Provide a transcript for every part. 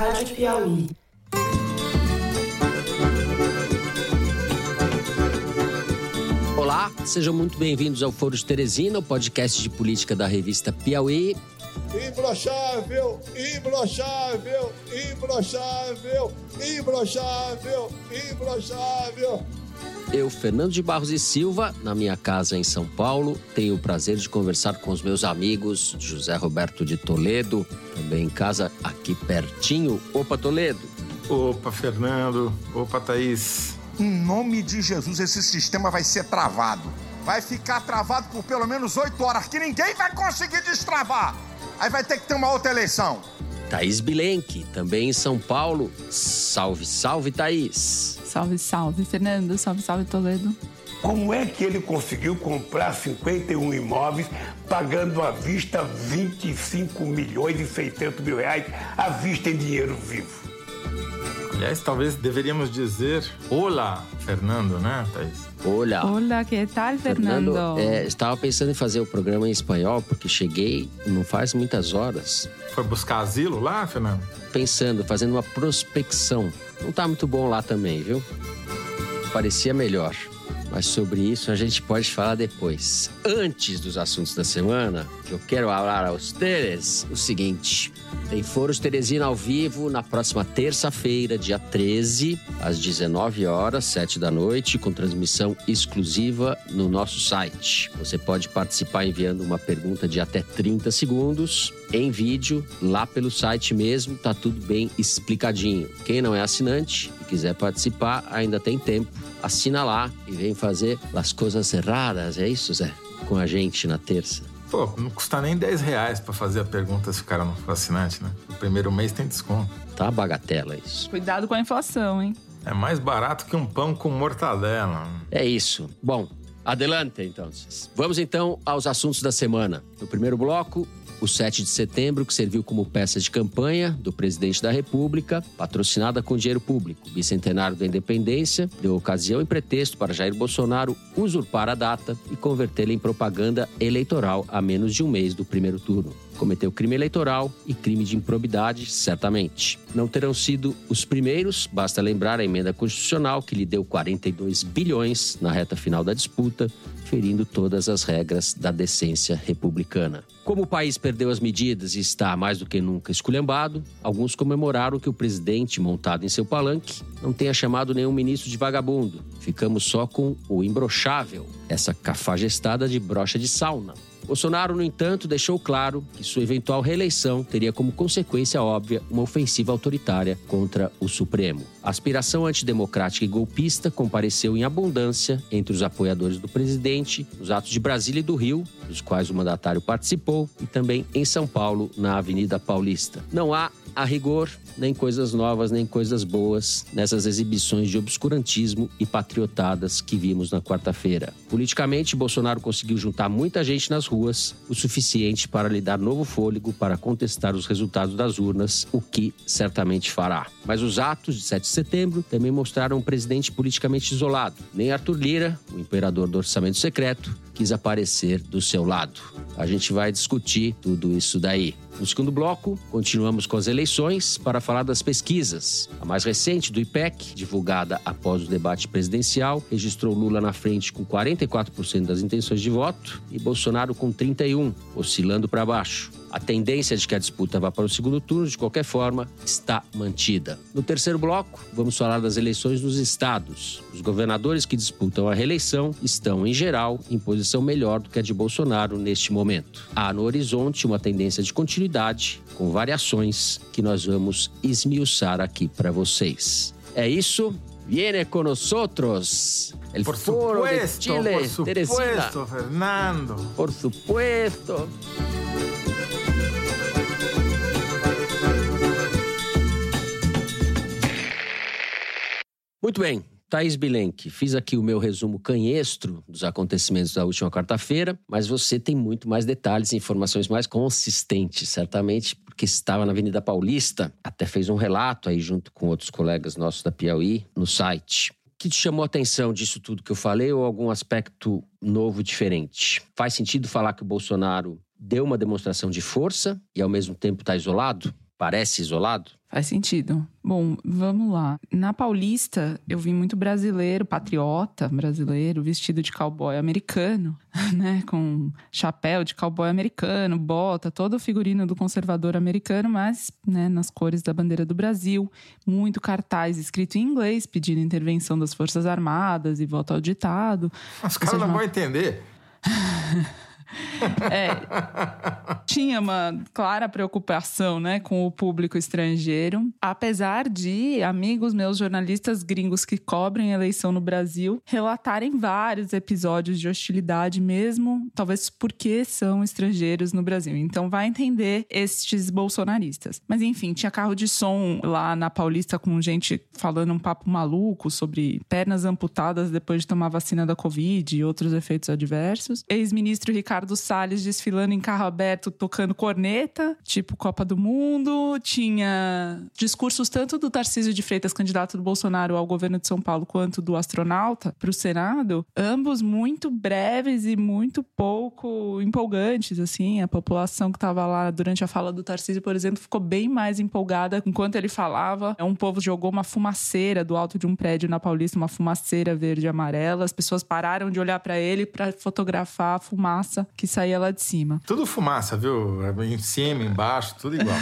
Rádio Piauí. Olá, sejam muito bem-vindos ao Foro de Teresina, o podcast de política da revista Piauí. Imbrochável, imbrochável, imbrochável, imbrochável, imbrochável. Eu, Fernando de Barros e Silva, na minha casa em São Paulo, tenho o prazer de conversar com os meus amigos José Roberto de Toledo, também em casa aqui pertinho. Opa, Toledo. Opa, Fernando. Opa, Thaís. Em nome de Jesus, esse sistema vai ser travado. Vai ficar travado por pelo menos oito horas, que ninguém vai conseguir destravar. Aí vai ter que ter uma outra eleição. Thaís Bilenque, também em São Paulo. Salve, salve, Thaís. Salve, salve, Fernando. Salve, salve, Toledo. Como é que ele conseguiu comprar 51 imóveis pagando à vista 25 milhões e 600 mil reais à vista em dinheiro vivo? Aliás, talvez deveríamos dizer Olá, Fernando, né, Thaís? Olá. Olá, que tal, Fernando? é, estava pensando em fazer o programa em espanhol, porque cheguei não faz muitas horas. Foi buscar asilo lá, Fernando? Pensando, fazendo uma prospecção. Não tá muito bom lá também, viu? Parecia melhor. Mas sobre isso a gente pode falar depois. Antes dos assuntos da semana, eu quero falar a vocês o seguinte: tem Foros Teresina ao vivo na próxima terça-feira, dia 13, às 19 horas, 7 da noite, com transmissão exclusiva no nosso site. Você pode participar enviando uma pergunta de até 30 segundos em vídeo lá pelo site mesmo, tá tudo bem explicadinho. Quem não é assinante e quiser participar, ainda tem tempo. Assina lá e vem fazer as coisas erradas, é isso, Zé? Com a gente na terça. Pô, não custa nem 10 reais pra fazer a pergunta se o cara não for assinante, né? O primeiro mês tem desconto. Tá bagatela isso. Cuidado com a inflação, hein? É mais barato que um pão com mortadela. É isso. Bom, adelante então. Vamos então aos assuntos da semana. No primeiro bloco, o 7 de setembro, que serviu como peça de campanha do presidente da República, patrocinada com dinheiro público. Bicentenário da independência deu ocasião e pretexto para Jair Bolsonaro usurpar a data e convertê-la em propaganda eleitoral a menos de um mês do primeiro turno. Cometeu crime eleitoral e crime de improbidade, certamente. Não terão sido os primeiros, basta lembrar a emenda constitucional que lhe deu 42 bilhões na reta final da disputa, ferindo todas as regras da decência republicana. Como o país perdeu as medidas e está mais do que nunca esculhambado, alguns comemoraram que o presidente, montado em seu palanque, não tenha chamado nenhum ministro de vagabundo. Ficamos só com o imbrochável, essa cafajestada de brocha de sauna. Bolsonaro, no entanto, deixou claro que sua eventual reeleição teria como consequência óbvia uma ofensiva autoritária contra o Supremo. A aspiração antidemocrática e golpista compareceu em abundância entre os apoiadores do presidente nos atos de Brasília e do Rio, dos quais o mandatário participou, e também em São Paulo, na Avenida Paulista. Não há a rigor, nem coisas novas, nem coisas boas nessas exibições de obscurantismo e patriotadas que vimos na quarta-feira. Politicamente, Bolsonaro conseguiu juntar muita gente nas ruas, o suficiente para lhe dar novo fôlego para contestar os resultados das urnas, o que certamente fará. Mas os atos de 7 de setembro também mostraram um presidente politicamente isolado. Nem Arthur Lira, o imperador do orçamento secreto, quis aparecer do seu lado. A gente vai discutir tudo isso daí. No segundo bloco, continuamos com as eleições para falar das pesquisas. A mais recente, do IPEC, divulgada após o debate presidencial, registrou Lula na frente com 44% das intenções de voto e Bolsonaro com 31%, oscilando para baixo. A tendência de que a disputa vá para o segundo turno, de qualquer forma, está mantida. No terceiro bloco, vamos falar das eleições nos estados. Os governadores que disputam a reeleição estão, em geral, em posição melhor do que a de Bolsonaro neste momento. Há no horizonte uma tendência de continuidade, com variações que nós vamos esmiuçar aqui para vocês. É isso. Viene con nosotros el Por Foro de supuesto, Chile, por supuesto, Teresina. Fernando. Por supuesto. Muito bem, Thaís Bilenque, fiz aqui o meu resumo canhestro dos acontecimentos da última quarta-feira, mas você tem muito mais detalhes e informações mais consistentes, certamente porque estava na Avenida Paulista, até fez um relato aí junto com outros colegas nossos da Piauí no site. O que te chamou a atenção disso tudo que eu falei ou algum aspecto novo diferente? Faz sentido falar que o Bolsonaro deu uma demonstração de força e ao mesmo tempo está isolado? Parece isolado? Faz sentido. Bom, vamos lá. Na Paulista, eu vi muito brasileiro, patriota brasileiro, vestido de cowboy americano, né? Com chapéu de cowboy americano, bota, todo o figurino do conservador americano, mas né, nas cores da bandeira do Brasil. Muito cartaz escrito em inglês, pedindo intervenção das Forças Armadas e voto ao ditado. Os caras não vão entender. É, tinha uma clara preocupação né, com o público estrangeiro, apesar de amigos meus jornalistas gringos que cobrem eleição no Brasil relatarem vários episódios de hostilidade, mesmo talvez porque são estrangeiros no Brasil. Então vai entender estes bolsonaristas. Mas enfim, tinha carro de som lá na Paulista com gente falando um papo maluco sobre pernas amputadas depois de tomar vacina da Covid e outros efeitos adversos. Ex-ministro Ricardo Ricardo Salles desfilando em carro aberto, tocando corneta, tipo Copa do Mundo. Tinha discursos tanto do Tarcísio de Freitas, candidato do Bolsonaro ao governo de São Paulo, quanto do astronauta para o Senado, ambos muito breves e muito pouco empolgantes, assim. A população que estava lá durante a fala do Tarcísio, por exemplo, ficou bem mais empolgada enquanto ele falava. Um povo jogou uma fumaceira do alto de um prédio na Paulista, uma fumaceira verde e amarela. As pessoas pararam de olhar para ele para fotografar a fumaça que saía lá de cima. Tudo fumaça, viu? Em cima, embaixo, tudo igual.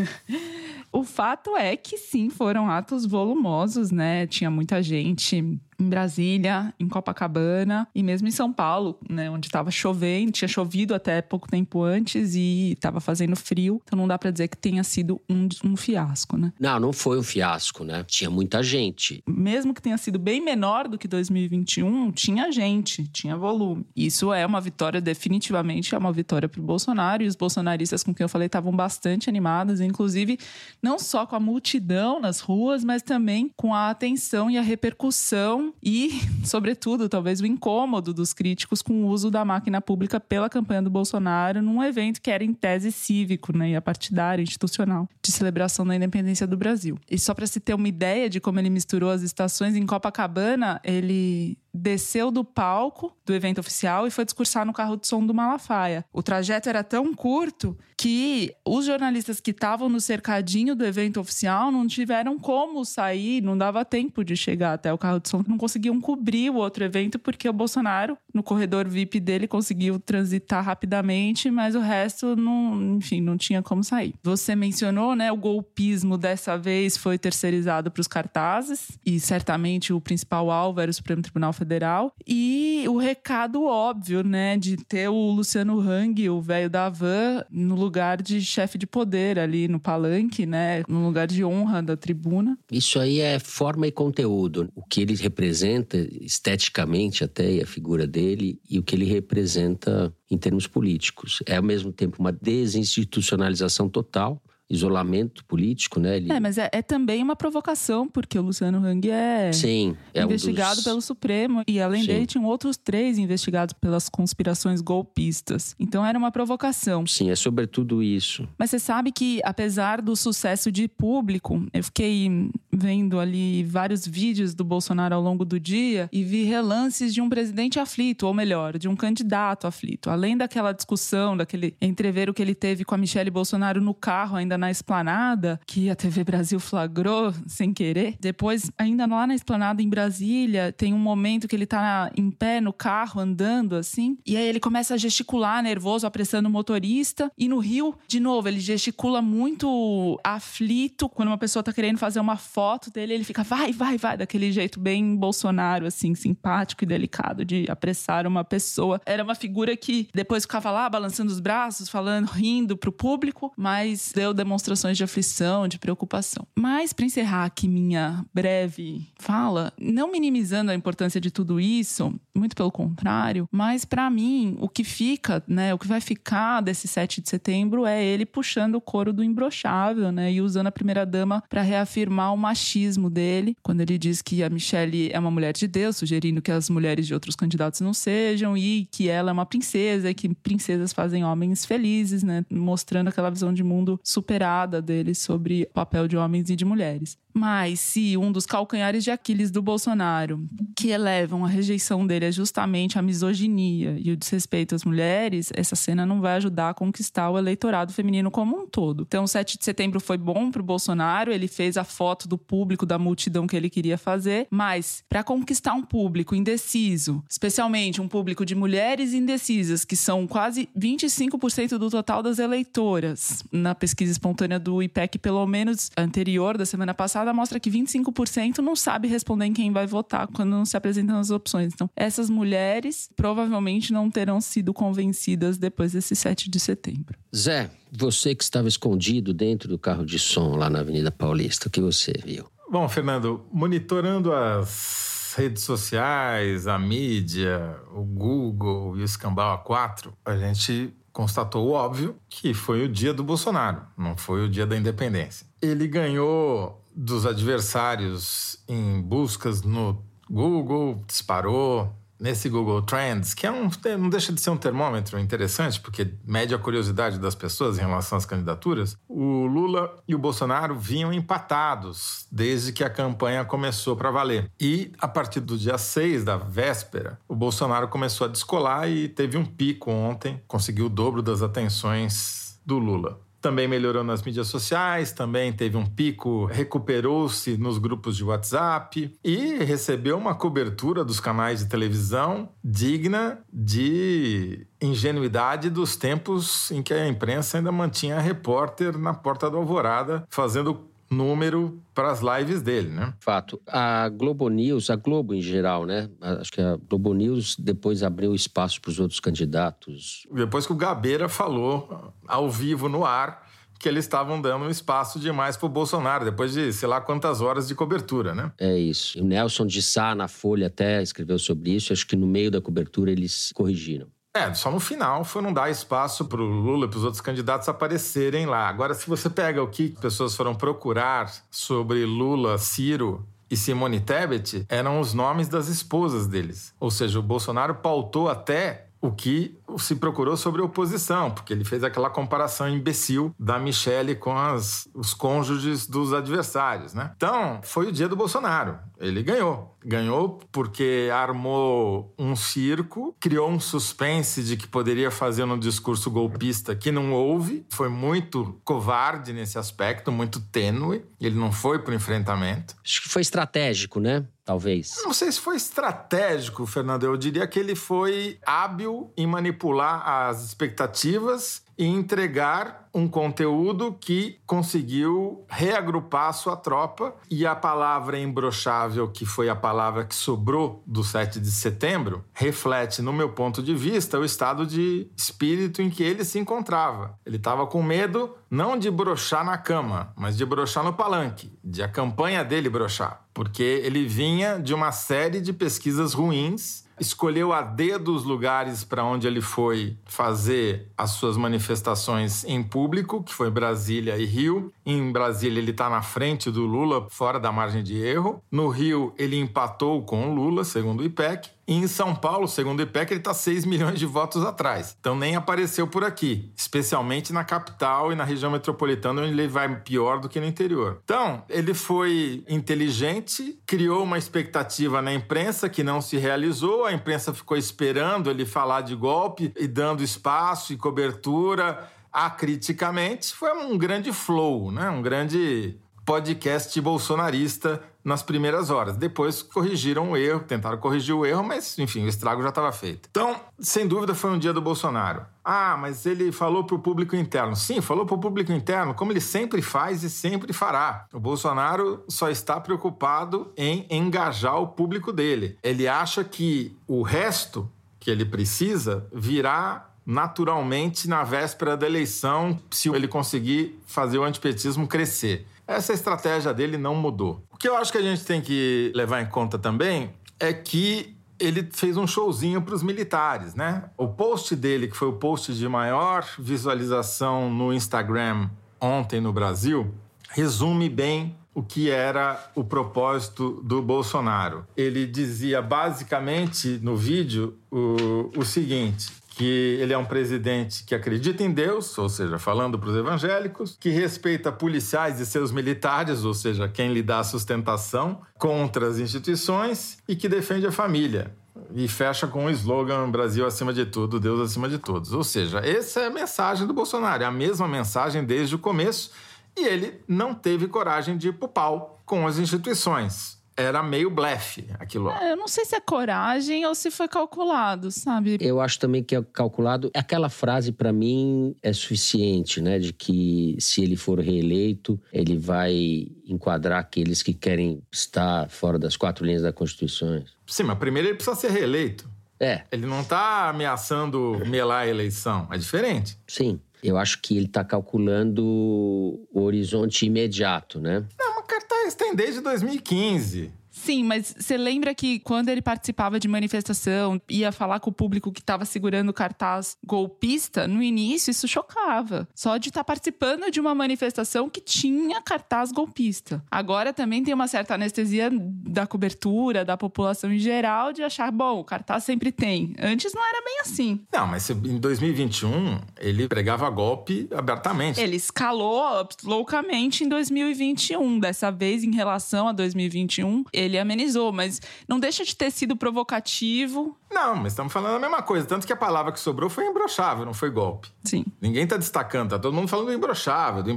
o fato é que sim, foram atos volumosos, né? Tinha muita gente em Brasília, em Copacabana e mesmo em São Paulo, né, onde estava chovendo, tinha chovido até pouco tempo antes e estava fazendo frio, então não dá para dizer que tenha sido um, um fiasco, né? Não, não foi um fiasco, né? Tinha muita gente. Mesmo que tenha sido bem menor do que 2021, tinha gente, tinha volume. Isso é uma vitória, definitivamente é uma vitória para o Bolsonaro e os bolsonaristas com quem eu falei estavam bastante animados, inclusive não só com a multidão nas ruas, mas também com a atenção e a repercussão e, sobretudo, talvez o incômodo dos críticos com o uso da máquina pública pela campanha do Bolsonaro num evento que era em tese cívico, né, e a partidário, institucional, de celebração da independência do Brasil. E só para se ter uma ideia de como ele misturou as estações em Copacabana, ele desceu do palco do evento oficial e foi discursar no carro de som do Malafaia. O trajeto era tão curto que os jornalistas que estavam no cercadinho do evento oficial não tiveram como sair, não dava tempo de chegar até o carro de som, não conseguiam cobrir o outro evento porque o Bolsonaro, no corredor VIP dele, conseguiu transitar rapidamente, mas o resto não, enfim, não tinha como sair. Você mencionou, né, o golpismo dessa vez foi terceirizado para os cartazes e certamente o principal alvo era o Supremo Tribunal Federal Federal. E o recado óbvio, né, de ter o Luciano Hang, o velho da van, no lugar de chefe de poder ali no palanque, né, no lugar de honra da tribuna. Isso aí é forma e conteúdo. O que ele representa esteticamente até a figura dele e o que ele representa em termos políticos. É ao mesmo tempo uma desinstitucionalização total isolamento político, né? Ele... É, mas é, é, também uma provocação, porque o Luciano Hang é, Sim, é investigado um dos... pelo Supremo. E além Sim. dele, tinham outros três investigados pelas conspirações golpistas. Então era uma provocação. Sim, é sobretudo isso. Mas você sabe que, apesar do sucesso de público, eu fiquei vendo ali vários vídeos do Bolsonaro ao longo do dia e vi relances de um presidente aflito, ou melhor, de um candidato aflito. Além daquela discussão, daquele entreveiro que ele teve com a Michelle Bolsonaro no carro, ainda na esplanada, que a TV Brasil flagrou sem querer. Depois, ainda lá na esplanada em Brasília, tem um momento que ele tá em pé no carro, andando assim, e aí ele começa a gesticular nervoso, apressando o motorista. E no Rio, de novo, ele gesticula muito aflito quando uma pessoa tá querendo fazer uma foto dele, ele fica vai, vai, vai, daquele jeito bem Bolsonaro, assim, simpático e delicado de apressar uma pessoa. Era uma figura que depois ficava lá balançando os braços, falando, rindo pro público, mas deu demonstrações de aflição, de preocupação. Mas, para encerrar aqui minha breve fala, não minimizando a importância de tudo isso, muito pelo contrário, mas para mim, o que fica, né, o que vai ficar desse 7 de setembro é ele puxando o couro do imbrochável, né, e usando a primeira-dama para reafirmar o machismo dele, quando ele diz que a Michelle é uma mulher de Deus, sugerindo que as mulheres de outros candidatos não sejam, e que ela é uma princesa, e que princesas fazem homens felizes, né, mostrando aquela visão de mundo super dele sobre o papel de homens e de mulheres. Mas se um dos calcanhares de Aquiles do Bolsonaro, que elevam a rejeição dele é justamente a misoginia e o desrespeito às mulheres, essa cena não vai ajudar a conquistar o eleitorado feminino como um todo. Então, 7 de setembro foi bom para o Bolsonaro, ele fez a foto do público, da multidão que ele queria fazer, mas para conquistar um público indeciso, especialmente um público de mulheres indecisas, que são quase 25% do total das eleitoras, na pesquisa espontânea do IPEC, pelo menos anterior da semana passada, mostra que 25% não sabe responder em quem vai votar quando não se apresentam as opções. Então, essas mulheres provavelmente não terão sido convencidas depois desse 7 de setembro. Zé, você que estava escondido dentro do carro de som lá na Avenida Paulista, o que você viu? Bom, Fernando, monitorando as redes sociais, a mídia, o Google e o Escambau A4, a gente constatou o óbvio que foi o dia do Bolsonaro, não foi o dia da independência. Ele ganhou dos adversários em buscas no Google, disparou nesse Google Trends, que é um, não deixa de ser um termômetro interessante, porque mede a curiosidade das pessoas em relação às candidaturas, o Lula e o Bolsonaro vinham empatados desde que a campanha começou para valer. E a partir do dia 6 da véspera, o Bolsonaro começou a descolar e teve um pico ontem, conseguiu o dobro das atenções do Lula também melhorou nas mídias sociais, também teve um pico, recuperou-se nos grupos de WhatsApp e recebeu uma cobertura dos canais de televisão digna de ingenuidade dos tempos em que a imprensa ainda mantinha repórter na porta da alvorada fazendo número para as lives dele, né? Fato. A Globo News, a Globo em geral, né? Acho que a Globo News depois abriu espaço para os outros candidatos. Depois que o Gabeira falou ao vivo no ar que eles estavam dando um espaço demais para o Bolsonaro, depois de sei lá quantas horas de cobertura, né? É isso. E o Nelson de Sá, na Folha, até escreveu sobre isso. Acho que no meio da cobertura eles corrigiram. É, só no final foi não dar espaço para o Lula e para os outros candidatos aparecerem lá. Agora, se você pega o que pessoas foram procurar sobre Lula, Ciro e Simone Tebet, eram os nomes das esposas deles. Ou seja, o Bolsonaro pautou até o que se procurou sobre oposição, porque ele fez aquela comparação imbecil da Michelle com as, os cônjuges dos adversários, né? Então, foi o dia do Bolsonaro. Ele ganhou. Ganhou porque armou um circo, criou um suspense de que poderia fazer um discurso golpista que não houve. Foi muito covarde nesse aspecto, muito tênue. Ele não foi para o enfrentamento. Acho que foi estratégico, né? Talvez? Não sei se foi estratégico, Fernando. Eu diria que ele foi hábil em manipular as expectativas e entregar um conteúdo que conseguiu reagrupar a sua tropa e a palavra imbrochável, que foi a palavra que sobrou do 7 de setembro, reflete, no meu ponto de vista, o estado de espírito em que ele se encontrava. Ele estava com medo não de brochar na cama, mas de brochar no palanque, de a campanha dele brochar, porque ele vinha de uma série de pesquisas ruins escolheu a dedo os lugares para onde ele foi fazer as suas manifestações em público, que foi Brasília e Rio. Em Brasília, ele está na frente do Lula, fora da margem de erro. No Rio, ele empatou com o Lula, segundo o IPEC. E em São Paulo, segundo o IPEC, ele está 6 milhões de votos atrás. Então nem apareceu por aqui, especialmente na capital e na região metropolitana, onde ele vai pior do que no interior. Então, ele foi inteligente, criou uma expectativa na imprensa que não se realizou, a imprensa ficou esperando ele falar de golpe e dando espaço e cobertura acriticamente. Foi um grande flow, né? um grande podcast bolsonarista nas primeiras horas. Depois corrigiram o erro, tentaram corrigir o erro, mas enfim, o estrago já estava feito. Então, sem dúvida, foi um dia do Bolsonaro. Ah, mas ele falou para o público interno. Sim, falou para o público interno, como ele sempre faz e sempre fará. O Bolsonaro só está preocupado em engajar o público dele. Ele acha que o resto que ele precisa virá naturalmente na véspera da eleição, se ele conseguir fazer o antipetismo crescer. Essa estratégia dele não mudou. O que eu acho que a gente tem que levar em conta também é que ele fez um showzinho para os militares, né? O post dele, que foi o post de maior visualização no Instagram ontem no Brasil, resume bem o que era o propósito do Bolsonaro. Ele dizia basicamente no vídeo o, o seguinte: que ele é um presidente que acredita em Deus, ou seja, falando para os evangélicos, que respeita policiais e seus militares, ou seja, quem lhe dá sustentação contra as instituições e que defende a família. E fecha com o slogan Brasil acima de tudo, Deus acima de todos. Ou seja, essa é a mensagem do Bolsonaro, é a mesma mensagem desde o começo, e ele não teve coragem de ir pro pau com as instituições era meio blefe aquilo. É, eu não sei se é coragem ou se foi calculado, sabe? Eu acho também que é calculado. Aquela frase, para mim, é suficiente, né? De que se ele for reeleito, ele vai enquadrar aqueles que querem estar fora das quatro linhas da Constituição. Sim, mas primeiro ele precisa ser reeleito. É. Ele não está ameaçando melar a eleição. É diferente. Sim. Eu acho que ele está calculando o horizonte imediato, né? Não, mas cartaz tem desde 2015. Sim, mas você lembra que quando ele participava de manifestação, ia falar com o público que estava segurando cartaz golpista, no início isso chocava. Só de estar tá participando de uma manifestação que tinha cartaz golpista. Agora também tem uma certa anestesia da cobertura, da população em geral, de achar, bom, o cartaz sempre tem. Antes não era bem assim. Não, mas em 2021 ele pregava golpe abertamente. Ele escalou loucamente em 2021. Dessa vez, em relação a 2021, ele ele amenizou, mas não deixa de ter sido provocativo. Não, mas estamos falando a mesma coisa. Tanto que a palavra que sobrou foi imbrochável, não foi golpe. Sim. Ninguém está destacando, tá todo mundo falando do imbrochável, do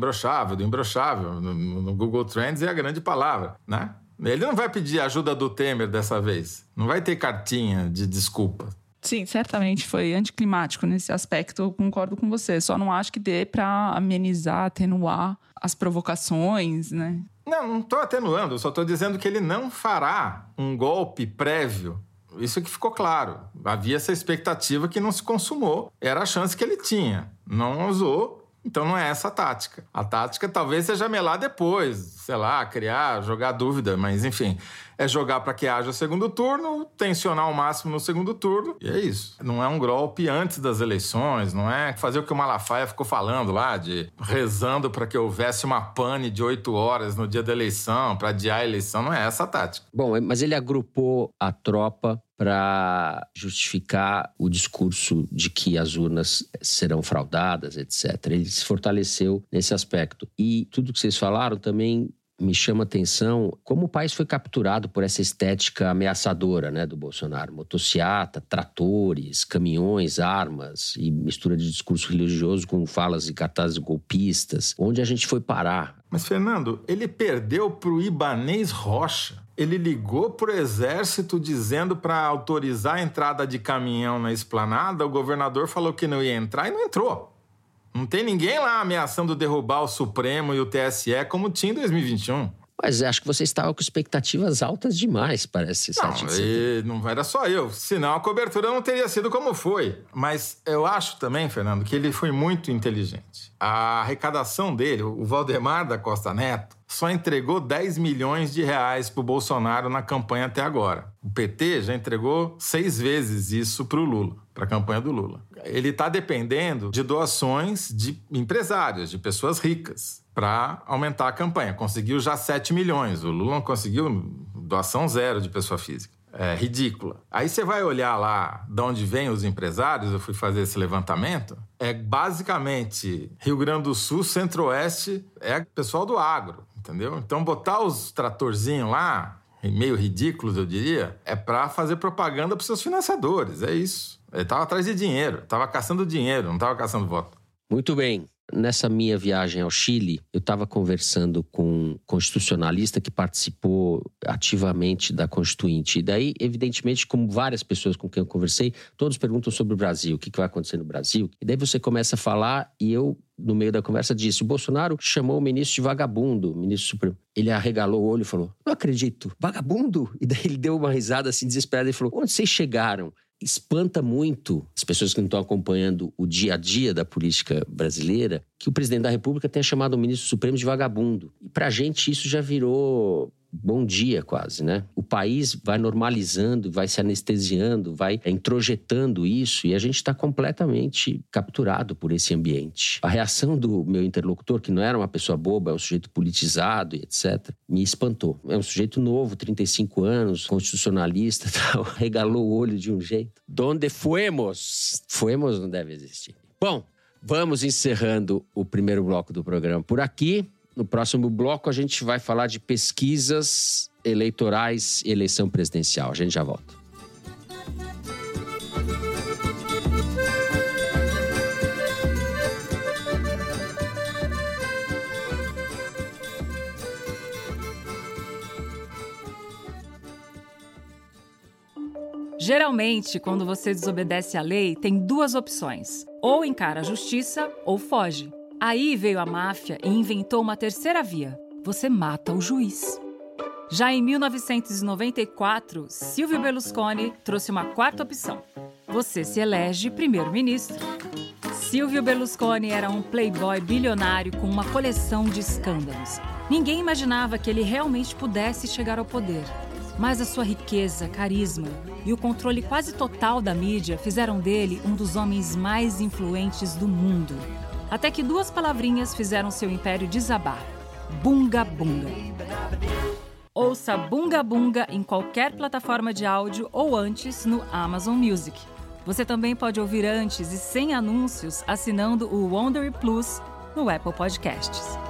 do. No, no Google Trends é a grande palavra, né? Ele não vai pedir ajuda do Temer dessa vez. Não vai ter cartinha de desculpa. Sim, certamente foi anticlimático nesse aspecto, eu concordo com você. Só não acho que dê para amenizar, atenuar as provocações, né? Não, não estou atenuando, só estou dizendo que ele não fará um golpe prévio. Isso que ficou claro. Havia essa expectativa que não se consumou. Era a chance que ele tinha. Não usou, então não é essa a tática. A tática talvez seja melar depois, sei lá, criar, jogar dúvida, mas enfim é jogar para que haja segundo turno, tensionar ao máximo no segundo turno, e é isso. Não é um golpe antes das eleições, não é fazer o que o Malafaia ficou falando lá, de rezando para que houvesse uma pane de oito horas no dia da eleição, para adiar a eleição, não é essa a tática. Bom, mas ele agrupou a tropa para justificar o discurso de que as urnas serão fraudadas, etc. Ele se fortaleceu nesse aspecto. E tudo que vocês falaram também me chama atenção como o país foi capturado por essa estética ameaçadora né, do Bolsonaro. Motociata, tratores, caminhões, armas e mistura de discurso religioso com falas e cartazes golpistas. Onde a gente foi parar? Mas, Fernando, ele perdeu para o Ibanês Rocha. Ele ligou para o exército dizendo para autorizar a entrada de caminhão na esplanada. O governador falou que não ia entrar e não entrou. Não tem ninguém lá ameaçando derrubar o Supremo e o TSE como tinha em 2021. Mas acho que você estava com expectativas altas demais para esse não, e não era só eu. Senão a cobertura não teria sido como foi. Mas eu acho também, Fernando, que ele foi muito inteligente. A arrecadação dele, o Valdemar da Costa Neto, só entregou 10 milhões de reais para o Bolsonaro na campanha até agora. O PT já entregou seis vezes isso para o Lula, para a campanha do Lula. Ele está dependendo de doações de empresários, de pessoas ricas para aumentar a campanha. Conseguiu já 7 milhões. O Lula conseguiu doação zero de pessoa física. É ridícula. Aí você vai olhar lá de onde vêm os empresários, eu fui fazer esse levantamento. É basicamente Rio Grande do Sul, Centro-Oeste, é pessoal do agro, entendeu? Então botar os tratorzinhos lá, meio ridículos, eu diria, é para fazer propaganda para seus financiadores, é isso. Ele estava atrás de dinheiro, estava caçando dinheiro, não estava caçando voto. Muito bem. Nessa minha viagem ao Chile, eu estava conversando com um constitucionalista que participou ativamente da Constituinte. E daí, evidentemente, como várias pessoas com quem eu conversei, todos perguntam sobre o Brasil, o que vai acontecer no Brasil. E daí você começa a falar e eu no meio da conversa disse: o Bolsonaro chamou o ministro de vagabundo, ministro supremo. Ele arregalou o olho e falou: Não acredito, vagabundo? E daí ele deu uma risada assim desesperada e falou: Onde vocês chegaram? Espanta muito as pessoas que não estão acompanhando o dia a dia da política brasileira que o presidente da República tenha chamado o ministro supremo de vagabundo. E para a gente isso já virou bom dia quase, né? O país vai normalizando, vai se anestesiando, vai introjetando isso e a gente está completamente capturado por esse ambiente. A reação do meu interlocutor, que não era uma pessoa boba, é um sujeito politizado e etc., me espantou. É um sujeito novo, 35 anos, constitucionalista, tal, regalou o olho de um jeito. Donde fuemos? Fuemos não deve existir. Bom, vamos encerrando o primeiro bloco do programa por aqui. No próximo bloco, a gente vai falar de pesquisas eleitorais e eleição presidencial. A gente já volta. Geralmente, quando você desobedece à lei, tem duas opções: ou encara a justiça ou foge. Aí veio a máfia e inventou uma terceira via: você mata o juiz. Já em 1994, Silvio Berlusconi trouxe uma quarta opção: você se elege primeiro-ministro. Silvio Berlusconi era um playboy bilionário com uma coleção de escândalos. Ninguém imaginava que ele realmente pudesse chegar ao poder. Mas a sua riqueza, carisma e o controle quase total da mídia fizeram dele um dos homens mais influentes do mundo. Até que duas palavrinhas fizeram seu império desabar: Bunga Bunga. Ouça Bunga Bunga em qualquer plataforma de áudio ou antes no Amazon Music. Você também pode ouvir antes e sem anúncios assinando o Wondery Plus no Apple Podcasts.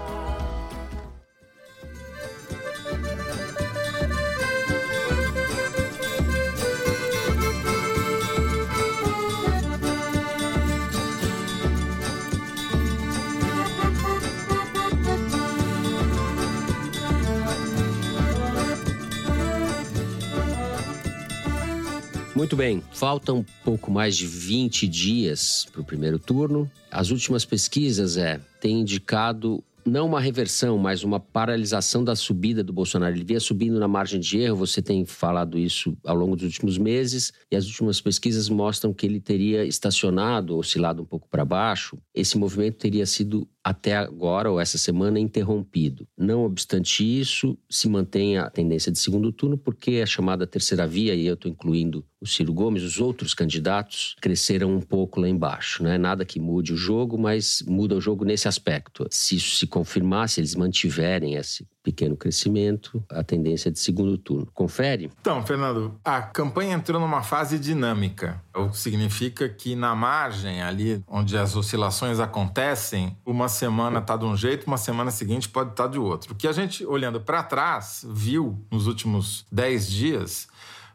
Muito bem, faltam um pouco mais de 20 dias para o primeiro turno. As últimas pesquisas é, têm indicado não uma reversão, mas uma paralisação da subida do Bolsonaro. Ele vinha subindo na margem de erro, você tem falado isso ao longo dos últimos meses, e as últimas pesquisas mostram que ele teria estacionado, oscilado um pouco para baixo. Esse movimento teria sido até agora ou essa semana interrompido. Não obstante isso, se mantém a tendência de segundo turno, porque a chamada terceira via, e eu estou incluindo o Ciro Gomes, os outros candidatos cresceram um pouco lá embaixo. Não é nada que mude o jogo, mas muda o jogo nesse aspecto. Se isso se confirmar, se eles mantiverem esse pequeno crescimento, a tendência de segundo turno. Confere? Então, Fernando, a campanha entrou numa fase dinâmica, o que significa que na margem, ali onde as oscilações acontecem, uma semana está de um jeito, uma semana seguinte pode estar tá de outro. O que a gente, olhando para trás, viu nos últimos 10 dias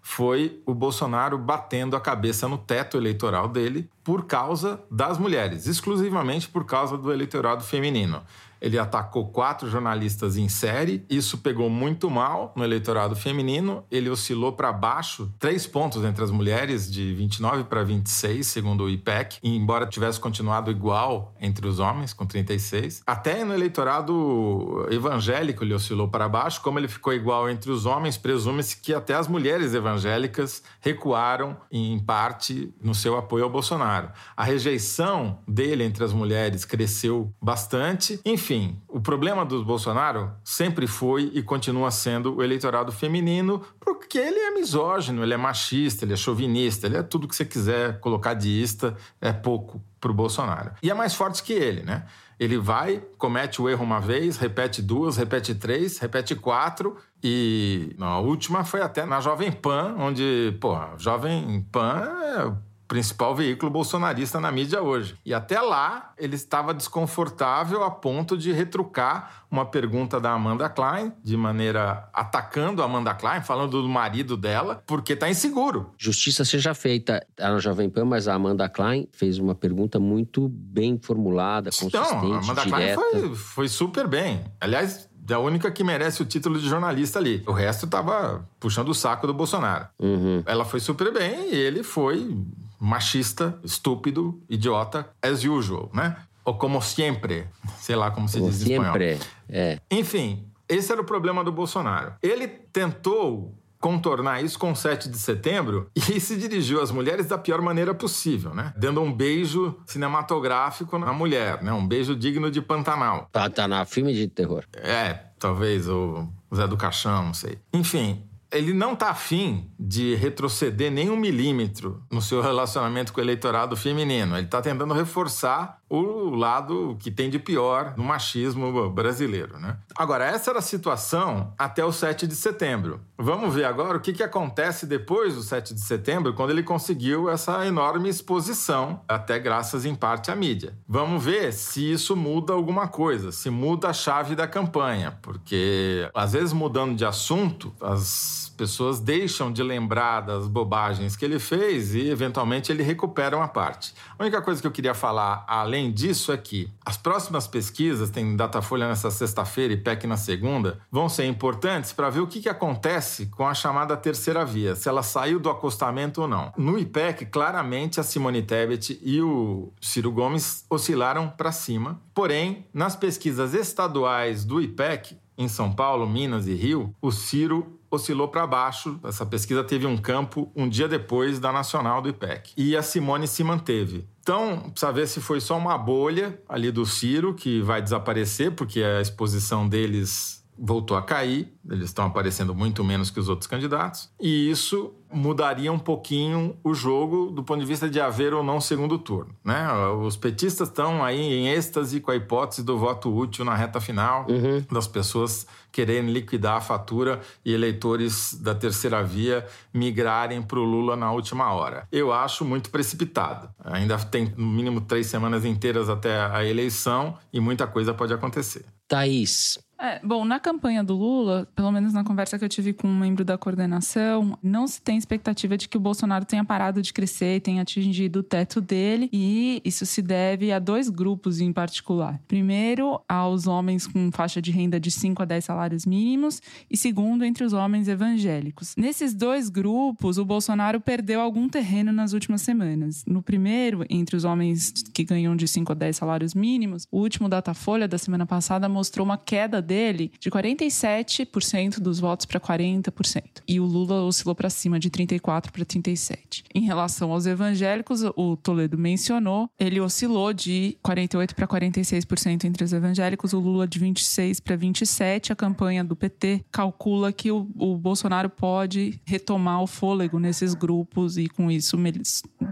foi o Bolsonaro batendo a cabeça no teto eleitoral dele por causa das mulheres, exclusivamente por causa do eleitorado feminino. Ele atacou quatro jornalistas em série. Isso pegou muito mal no eleitorado feminino. Ele oscilou para baixo, três pontos entre as mulheres, de 29 para 26, segundo o IPEC, embora tivesse continuado igual entre os homens, com 36. Até no eleitorado evangélico ele oscilou para baixo. Como ele ficou igual entre os homens, presume-se que até as mulheres evangélicas recuaram, em parte, no seu apoio ao Bolsonaro. A rejeição dele entre as mulheres cresceu bastante. Enfim, enfim, o problema do Bolsonaro sempre foi e continua sendo o eleitorado feminino, porque ele é misógino, ele é machista, ele é chauvinista, ele é tudo que você quiser colocar de ista, é pouco para o Bolsonaro. E é mais forte que ele, né? Ele vai, comete o erro uma vez, repete duas, repete três, repete quatro. E a última foi até na Jovem Pan, onde, pô, Jovem Pan é principal veículo bolsonarista na mídia hoje. E até lá ele estava desconfortável a ponto de retrucar uma pergunta da Amanda Klein, de maneira atacando a Amanda Klein, falando do marido dela, porque está inseguro. Justiça seja feita na Jovem Pan, mas a Amanda Klein fez uma pergunta muito bem formulada, consistente, então, a Amanda direta. Klein foi, foi super bem. Aliás, é a única que merece o título de jornalista ali. O resto tava puxando o saco do Bolsonaro. Uhum. Ela foi super bem e ele foi machista, estúpido, idiota, as usual, né? Ou como sempre, sei lá como se como diz em espanhol. Sempre, é. Enfim, esse era o problema do Bolsonaro. Ele tentou contornar isso com o 7 de setembro e se dirigiu às mulheres da pior maneira possível, né? Dando um beijo cinematográfico na mulher, né? Um beijo digno de Pantanal. Pantanal, filme de terror. É, talvez o Zé do Caixão, não sei. Enfim, ele não está afim de retroceder nem um milímetro no seu relacionamento com o eleitorado feminino. Ele está tentando reforçar o lado que tem de pior no machismo brasileiro. Né? Agora, essa era a situação até o 7 de setembro. Vamos ver agora o que, que acontece depois do 7 de setembro, quando ele conseguiu essa enorme exposição, até graças em parte à mídia. Vamos ver se isso muda alguma coisa, se muda a chave da campanha, porque às vezes mudando de assunto, as pessoas deixam de lembrar das bobagens que ele fez e eventualmente ele recupera uma parte. A única coisa que eu queria falar além além disso é que as próximas pesquisas, tem Datafolha nessa sexta-feira e PEC na segunda, vão ser importantes para ver o que, que acontece com a chamada terceira via, se ela saiu do acostamento ou não. No IPEC, claramente a Simone Tebet e o Ciro Gomes oscilaram para cima, porém, nas pesquisas estaduais do IPEC, em São Paulo, Minas e Rio, o Ciro oscilou para baixo. Essa pesquisa teve um campo um dia depois da nacional do IPEC. E a Simone se manteve. Então, precisa ver se foi só uma bolha ali do Ciro que vai desaparecer, porque a exposição deles voltou a cair, eles estão aparecendo muito menos que os outros candidatos, e isso mudaria um pouquinho o jogo do ponto de vista de haver ou não segundo turno. Né? Os petistas estão aí em êxtase com a hipótese do voto útil na reta final, uhum. das pessoas querendo liquidar a fatura e eleitores da terceira via migrarem para o Lula na última hora. Eu acho muito precipitado. Ainda tem no mínimo três semanas inteiras até a eleição e muita coisa pode acontecer. Thaís, é, bom, na campanha do Lula, pelo menos na conversa que eu tive com um membro da coordenação, não se tem expectativa de que o Bolsonaro tenha parado de crescer e tenha atingido o teto dele, e isso se deve a dois grupos em particular. Primeiro, aos homens com faixa de renda de 5 a 10 salários mínimos, e segundo, entre os homens evangélicos. Nesses dois grupos, o Bolsonaro perdeu algum terreno nas últimas semanas. No primeiro, entre os homens que ganham de 5 a 10 salários mínimos, o último Datafolha da semana passada mostrou uma queda dele de 47% dos votos para 40%. E o Lula oscilou para cima de 34 para 37. Em relação aos evangélicos, o Toledo mencionou, ele oscilou de 48 para 46% entre os evangélicos, o Lula de 26 para 27. A campanha do PT calcula que o, o Bolsonaro pode retomar o fôlego nesses grupos e com isso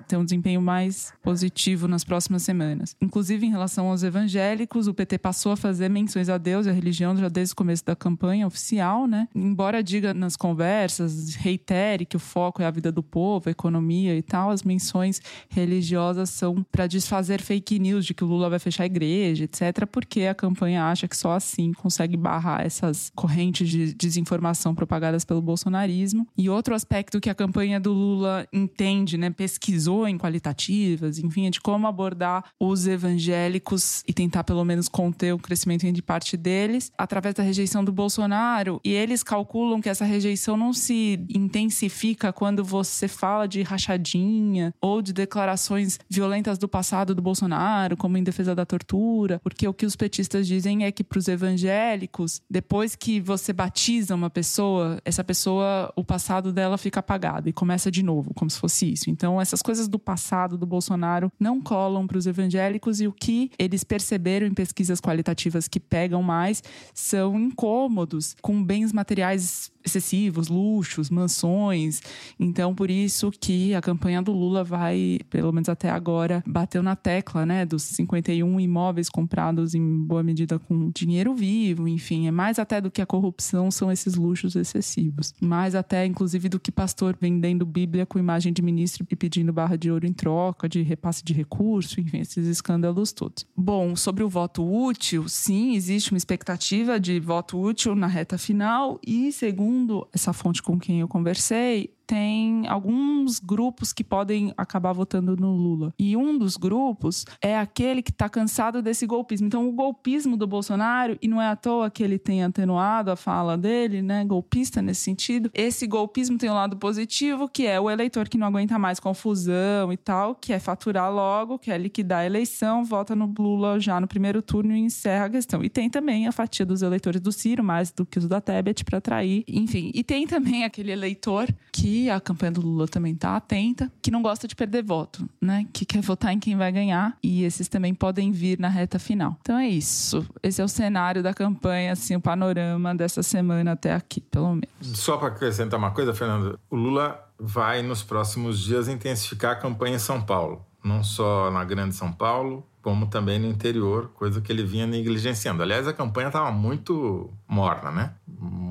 ter um desempenho mais positivo nas próximas semanas. Inclusive em relação aos evangélicos, o PT passou a fazer menções a Deus e religião já desde o começo da campanha oficial, né? Embora diga nas conversas, reitere que o foco é a vida do povo, a economia e tal, as menções religiosas são para desfazer fake news de que o Lula vai fechar a igreja, etc., porque a campanha acha que só assim consegue barrar essas correntes de desinformação propagadas pelo bolsonarismo. E outro aspecto que a campanha do Lula entende, né, pesquisou em qualitativas, enfim, é de como abordar os evangélicos e tentar pelo menos conter o crescimento de parte deles através da rejeição do Bolsonaro, e eles calculam que essa rejeição não se intensifica quando você fala de rachadinha ou de declarações violentas do passado do Bolsonaro, como em defesa da tortura, porque o que os petistas dizem é que para os evangélicos, depois que você batiza uma pessoa, essa pessoa, o passado dela fica apagado e começa de novo, como se fosse isso. Então, essas coisas do passado do Bolsonaro não colam para os evangélicos e o que eles perceberam em pesquisas qualitativas que pegam mais são incômodos, com bens materiais excessivos, luxos, mansões. Então, por isso que a campanha do Lula vai, pelo menos até agora, bateu na tecla, né, dos 51 imóveis comprados em boa medida com dinheiro vivo, enfim, é mais até do que a corrupção são esses luxos excessivos. Mais até, inclusive, do que pastor vendendo Bíblia com imagem de ministro e pedindo barra de ouro em troca, de repasse de recurso, enfim, esses escândalos todos. Bom, sobre o voto útil, sim, existe uma expectativa de voto útil na reta final e, segundo essa fonte com quem eu conversei, tem alguns grupos que podem acabar votando no Lula. E um dos grupos é aquele que está cansado desse golpismo. Então, o golpismo do Bolsonaro, e não é à toa que ele tem atenuado a fala dele, né? Golpista nesse sentido. Esse golpismo tem um lado positivo, que é o eleitor que não aguenta mais confusão e tal, que é faturar logo, que é liquidar a eleição, vota no Lula já no primeiro turno e encerra a questão. E tem também a fatia dos eleitores do Ciro, mais do que os da Tebet, para atrair. Enfim, e tem também aquele eleitor que a campanha do Lula também tá atenta, que não gosta de perder voto, né? Que quer votar em quem vai ganhar. E esses também podem vir na reta final. Então é isso. Esse é o cenário da campanha, assim, o panorama dessa semana até aqui, pelo menos. Só para acrescentar uma coisa, Fernando, o Lula vai nos próximos dias intensificar a campanha em São Paulo, não só na Grande São Paulo, como também no interior, coisa que ele vinha negligenciando. Aliás, a campanha estava muito morna, né?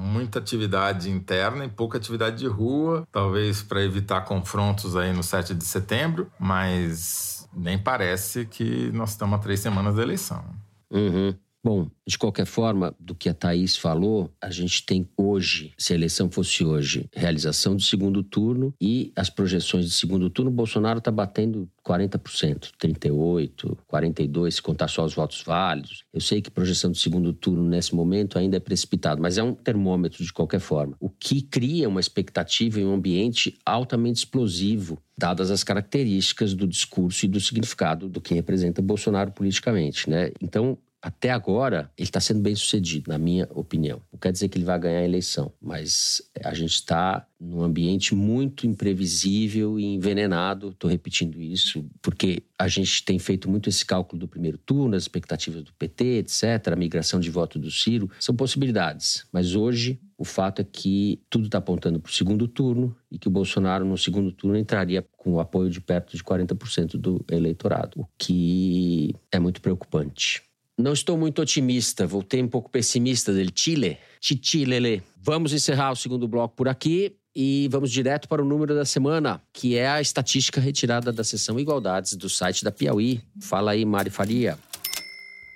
Muita atividade interna e pouca atividade de rua, talvez para evitar confrontos aí no 7 de setembro, mas nem parece que nós estamos a três semanas da eleição. Uhum. Bom, de qualquer forma, do que a Thaís falou, a gente tem hoje, se a eleição fosse hoje, realização do segundo turno e as projeções de segundo turno, Bolsonaro está batendo 40%, 38%, 42%, se contar só os votos válidos. Eu sei que projeção do segundo turno nesse momento ainda é precipitado, mas é um termômetro de qualquer forma. O que cria uma expectativa em um ambiente altamente explosivo dadas as características do discurso e do significado do que representa Bolsonaro politicamente, né? Então, até agora, ele está sendo bem sucedido, na minha opinião. Não quer dizer que ele vai ganhar a eleição, mas a gente está num ambiente muito imprevisível e envenenado. Estou repetindo isso porque a gente tem feito muito esse cálculo do primeiro turno, as expectativas do PT, etc., a migração de voto do Ciro. São possibilidades, mas hoje o fato é que tudo está apontando para o segundo turno e que o Bolsonaro, no segundo turno, entraria com o apoio de perto de 40% do eleitorado, o que é muito preocupante. Não estou muito otimista, voltei um pouco pessimista dele. Chile, Chichilele. Vamos encerrar o segundo bloco por aqui e vamos direto para o número da semana, que é a estatística retirada da seção Igualdades do site da Piauí. Fala aí, Mari Faria.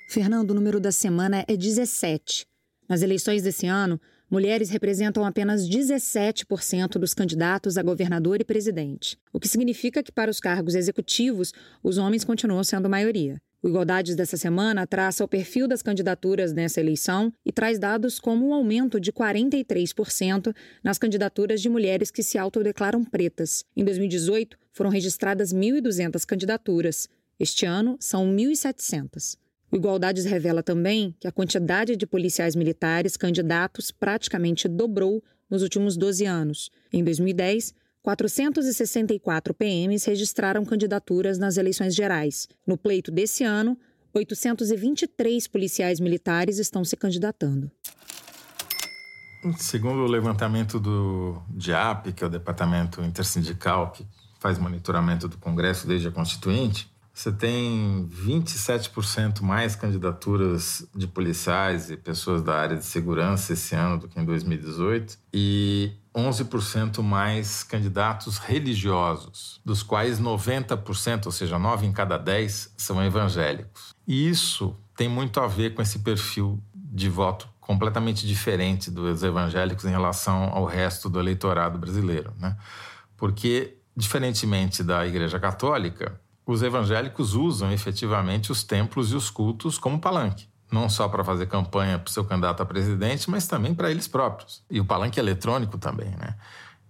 Fernando, o número da semana é 17. Nas eleições desse ano, mulheres representam apenas 17% dos candidatos a governador e presidente, o que significa que para os cargos executivos, os homens continuam sendo maioria. O Igualdades dessa semana traça o perfil das candidaturas nessa eleição e traz dados como um aumento de 43% nas candidaturas de mulheres que se autodeclaram pretas. Em 2018, foram registradas 1.200 candidaturas. Este ano, são 1.700. O Igualdades revela também que a quantidade de policiais militares candidatos praticamente dobrou nos últimos 12 anos. Em 2010, 464 PMs registraram candidaturas nas eleições gerais. No pleito desse ano, 823 policiais militares estão se candidatando. Segundo o levantamento do DIAP, que é o Departamento Intersindical que faz monitoramento do Congresso desde a Constituinte, você tem 27% mais candidaturas de policiais e pessoas da área de segurança esse ano do que em 2018 e 11% mais candidatos religiosos, dos quais 90%, ou seja, 9 em cada 10, são evangélicos. E isso tem muito a ver com esse perfil de voto completamente diferente dos evangélicos em relação ao resto do eleitorado brasileiro, né? Porque, diferentemente da Igreja Católica, os evangélicos usam efetivamente os templos e os cultos como palanque não só para fazer campanha para o seu candidato a presidente, mas também para eles próprios. E o palanque eletrônico também, né?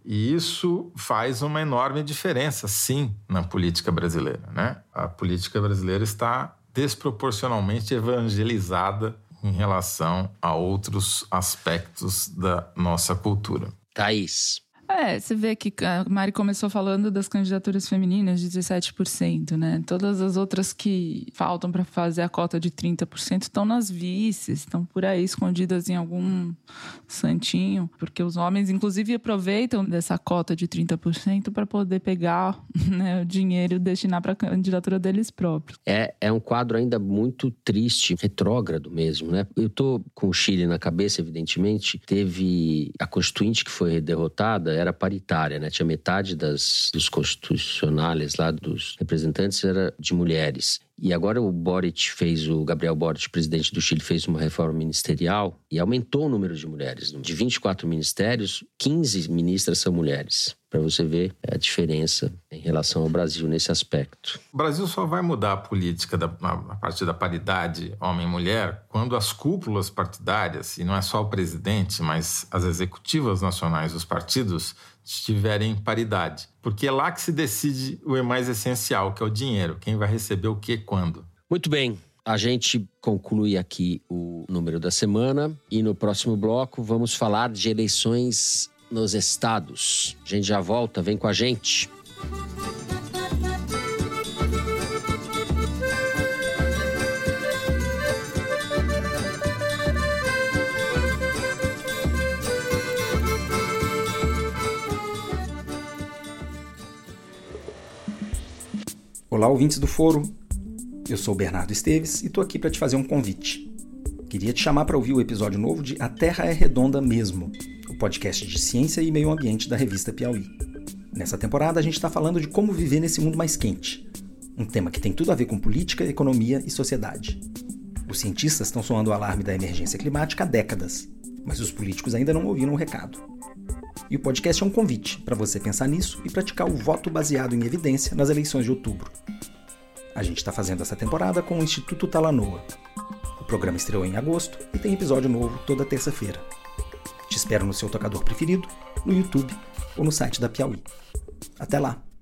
E isso faz uma enorme diferença, sim, na política brasileira, né? A política brasileira está desproporcionalmente evangelizada em relação a outros aspectos da nossa cultura. Thaís, é, você vê que a Mari começou falando das candidaturas femininas, 17%, né? Todas as outras que faltam para fazer a cota de 30% estão nas vices, estão por aí escondidas em algum santinho, porque os homens, inclusive, aproveitam dessa cota de 30% para poder pegar né, o dinheiro e destinar para a candidatura deles próprios. É, é um quadro ainda muito triste, retrógrado mesmo, né? Eu tô com o Chile na cabeça, evidentemente. Teve a Constituinte que foi derrotada, era paritária, né? Tinha metade das, dos constitucionais lá, dos representantes, era de mulheres. E agora o Boric fez, o Gabriel Boric, presidente do Chile, fez uma reforma ministerial e aumentou o número de mulheres. De 24 ministérios, 15 ministras são mulheres para você ver a diferença em relação ao Brasil nesse aspecto. O Brasil só vai mudar a política da, a partir da paridade homem-mulher quando as cúpulas partidárias, e não é só o presidente, mas as executivas nacionais dos partidos, estiverem em paridade. Porque é lá que se decide o mais essencial, que é o dinheiro. Quem vai receber o que quando. Muito bem. A gente conclui aqui o número da semana e no próximo bloco vamos falar de eleições nos estados. A gente já volta, vem com a gente. Olá, ouvintes do Foro. Eu sou Bernardo Esteves e estou aqui para te fazer um convite. Queria te chamar para ouvir o episódio novo de A Terra é Redonda Mesmo, o podcast de ciência e meio ambiente da revista Piauí. Nessa temporada, a gente está falando de como viver nesse mundo mais quente. Um tema que tem tudo a ver com política, economia e sociedade. Os cientistas estão soando o alarme da emergência climática há décadas, mas os políticos ainda não ouviram o recado. E o podcast é um convite para você pensar nisso e praticar o voto baseado em evidência nas eleições de outubro. A gente está fazendo essa temporada com o Instituto Talanoa. O programa estreou em agosto e tem episódio novo toda terça-feira. Te espero no seu tocador preferido, no YouTube ou no site da Piauí. Até lá!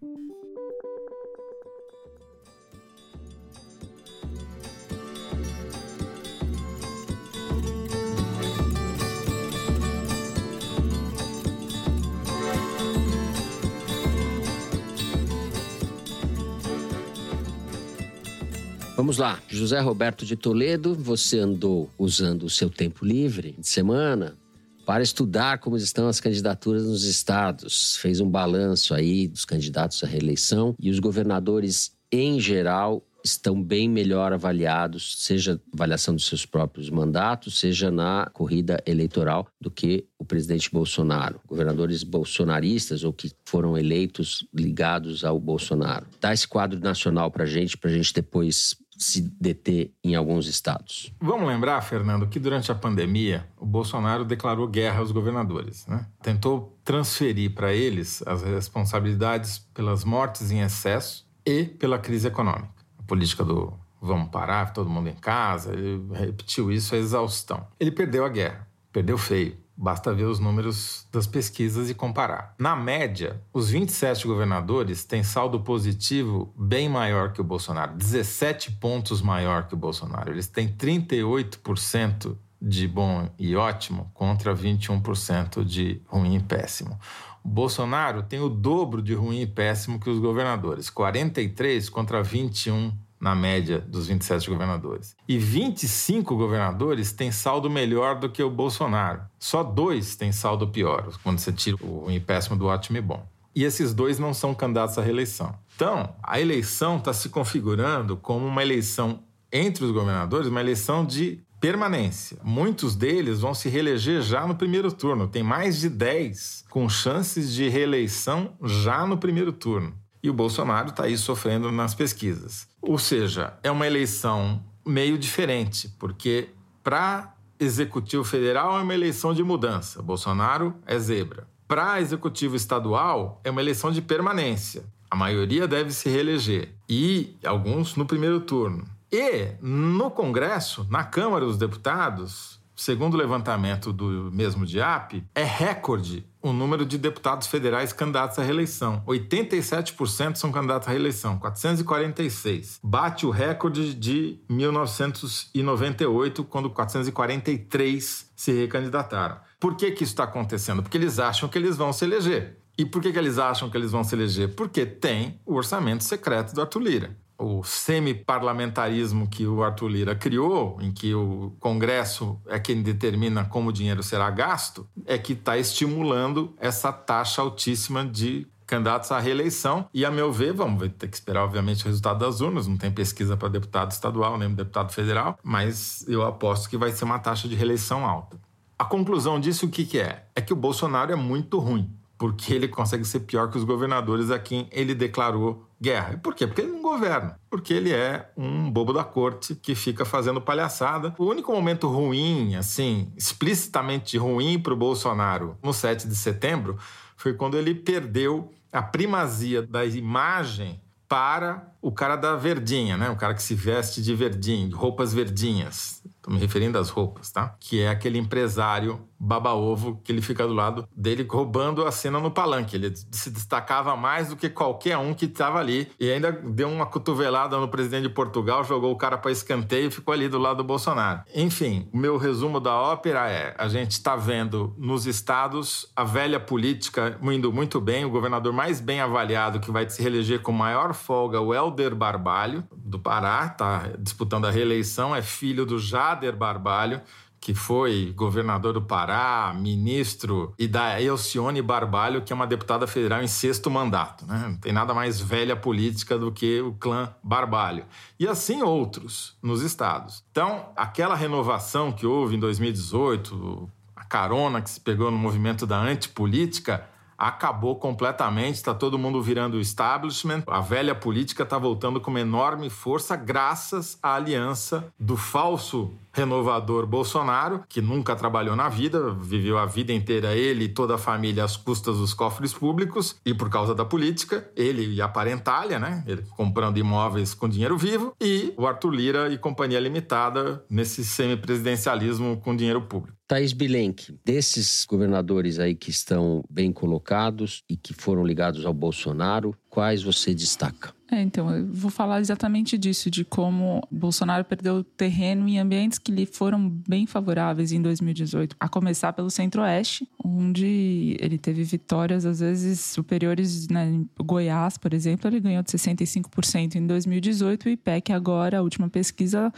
Vamos lá, José Roberto de Toledo, você andou usando o seu tempo livre de semana para estudar como estão as candidaturas nos estados. Fez um balanço aí dos candidatos à reeleição e os governadores, em geral, estão bem melhor avaliados, seja avaliação dos seus próprios mandatos, seja na corrida eleitoral, do que o presidente Bolsonaro. Governadores bolsonaristas ou que foram eleitos ligados ao Bolsonaro. Dá esse quadro nacional para gente, para a gente depois se deter em alguns estados. Vamos lembrar, Fernando, que durante a pandemia o Bolsonaro declarou guerra aos governadores. Né? Tentou transferir para eles as responsabilidades pelas mortes em excesso e pela crise econômica. A política do vamos parar, todo mundo em casa, ele repetiu isso a exaustão. Ele perdeu a guerra, perdeu feio. Basta ver os números das pesquisas e comparar. Na média, os 27 governadores têm saldo positivo bem maior que o Bolsonaro, 17 pontos maior que o Bolsonaro. Eles têm 38% de bom e ótimo contra 21% de ruim e péssimo. O Bolsonaro tem o dobro de ruim e péssimo que os governadores, 43 contra 21 na média dos 27 governadores. E 25 governadores têm saldo melhor do que o Bolsonaro. Só dois têm saldo pior, quando você tira o péssimo do ótimo e bom. E esses dois não são candidatos à reeleição. Então, a eleição está se configurando como uma eleição entre os governadores, uma eleição de permanência. Muitos deles vão se reeleger já no primeiro turno. Tem mais de 10 com chances de reeleição já no primeiro turno. E o Bolsonaro está aí sofrendo nas pesquisas. Ou seja, é uma eleição meio diferente, porque para executivo federal é uma eleição de mudança. Bolsonaro é zebra. Para executivo estadual é uma eleição de permanência. A maioria deve se reeleger e alguns no primeiro turno. E no Congresso, na Câmara dos Deputados, segundo o levantamento do mesmo DIAP, é recorde o número de deputados federais candidatos à reeleição. 87% são candidatos à reeleição, 446. Bate o recorde de 1998, quando 443 se recandidataram. Por que, que isso está acontecendo? Porque eles acham que eles vão se eleger. E por que, que eles acham que eles vão se eleger? Porque tem o orçamento secreto do Arthur Lira o semi-parlamentarismo que o Arthur Lira criou, em que o Congresso é quem determina como o dinheiro será gasto, é que está estimulando essa taxa altíssima de candidatos à reeleição. E, a meu ver, vamos ter que esperar, obviamente, o resultado das urnas. Não tem pesquisa para deputado estadual, nem deputado federal, mas eu aposto que vai ser uma taxa de reeleição alta. A conclusão disso, o que, que é? É que o Bolsonaro é muito ruim porque ele consegue ser pior que os governadores a quem ele declarou guerra. E por quê? Porque ele não governa. Porque ele é um bobo da corte que fica fazendo palhaçada. O único momento ruim, assim, explicitamente ruim para o Bolsonaro no 7 de setembro foi quando ele perdeu a primazia da imagem para o cara da verdinha, né? O cara que se veste de verdinho, roupas verdinhas. Estou me referindo às roupas, tá? Que é aquele empresário baba-ovo que ele fica do lado dele roubando a cena no palanque. Ele se destacava mais do que qualquer um que estava ali. E ainda deu uma cotovelada no presidente de Portugal, jogou o cara para escanteio e ficou ali do lado do Bolsonaro. Enfim, o meu resumo da ópera é: a gente está vendo nos estados a velha política indo muito bem. O governador mais bem avaliado, que vai se reeleger com maior folga, o Helder Barbalho, do Pará, está disputando a reeleição, é filho do Jader Barbalho, que foi governador do Pará, ministro, e da Elcione Barbalho, que é uma deputada federal em sexto mandato. Né? Não tem nada mais velha política do que o clã Barbalho. E assim outros nos estados. Então, aquela renovação que houve em 2018, a carona que se pegou no movimento da antipolítica, acabou completamente, está todo mundo virando o establishment. A velha política está voltando com uma enorme força graças à aliança do falso renovador Bolsonaro, que nunca trabalhou na vida, viveu a vida inteira ele e toda a família às custas dos cofres públicos e por causa da política, ele e a parentalha, né? Ele comprando imóveis com dinheiro vivo e o Arthur Lira e companhia limitada nesse semipresidencialismo com dinheiro público. Thaís Bilenque, desses governadores aí que estão bem colocados e que foram ligados ao Bolsonaro, quais você destaca? É, então, eu vou falar exatamente disso, de como Bolsonaro perdeu terreno em ambientes que lhe foram bem favoráveis em 2018. A começar pelo Centro-Oeste, onde ele teve vitórias, às vezes, superiores. Né? Goiás, por exemplo, ele ganhou de 65% em 2018 e IPEC agora, a última pesquisa,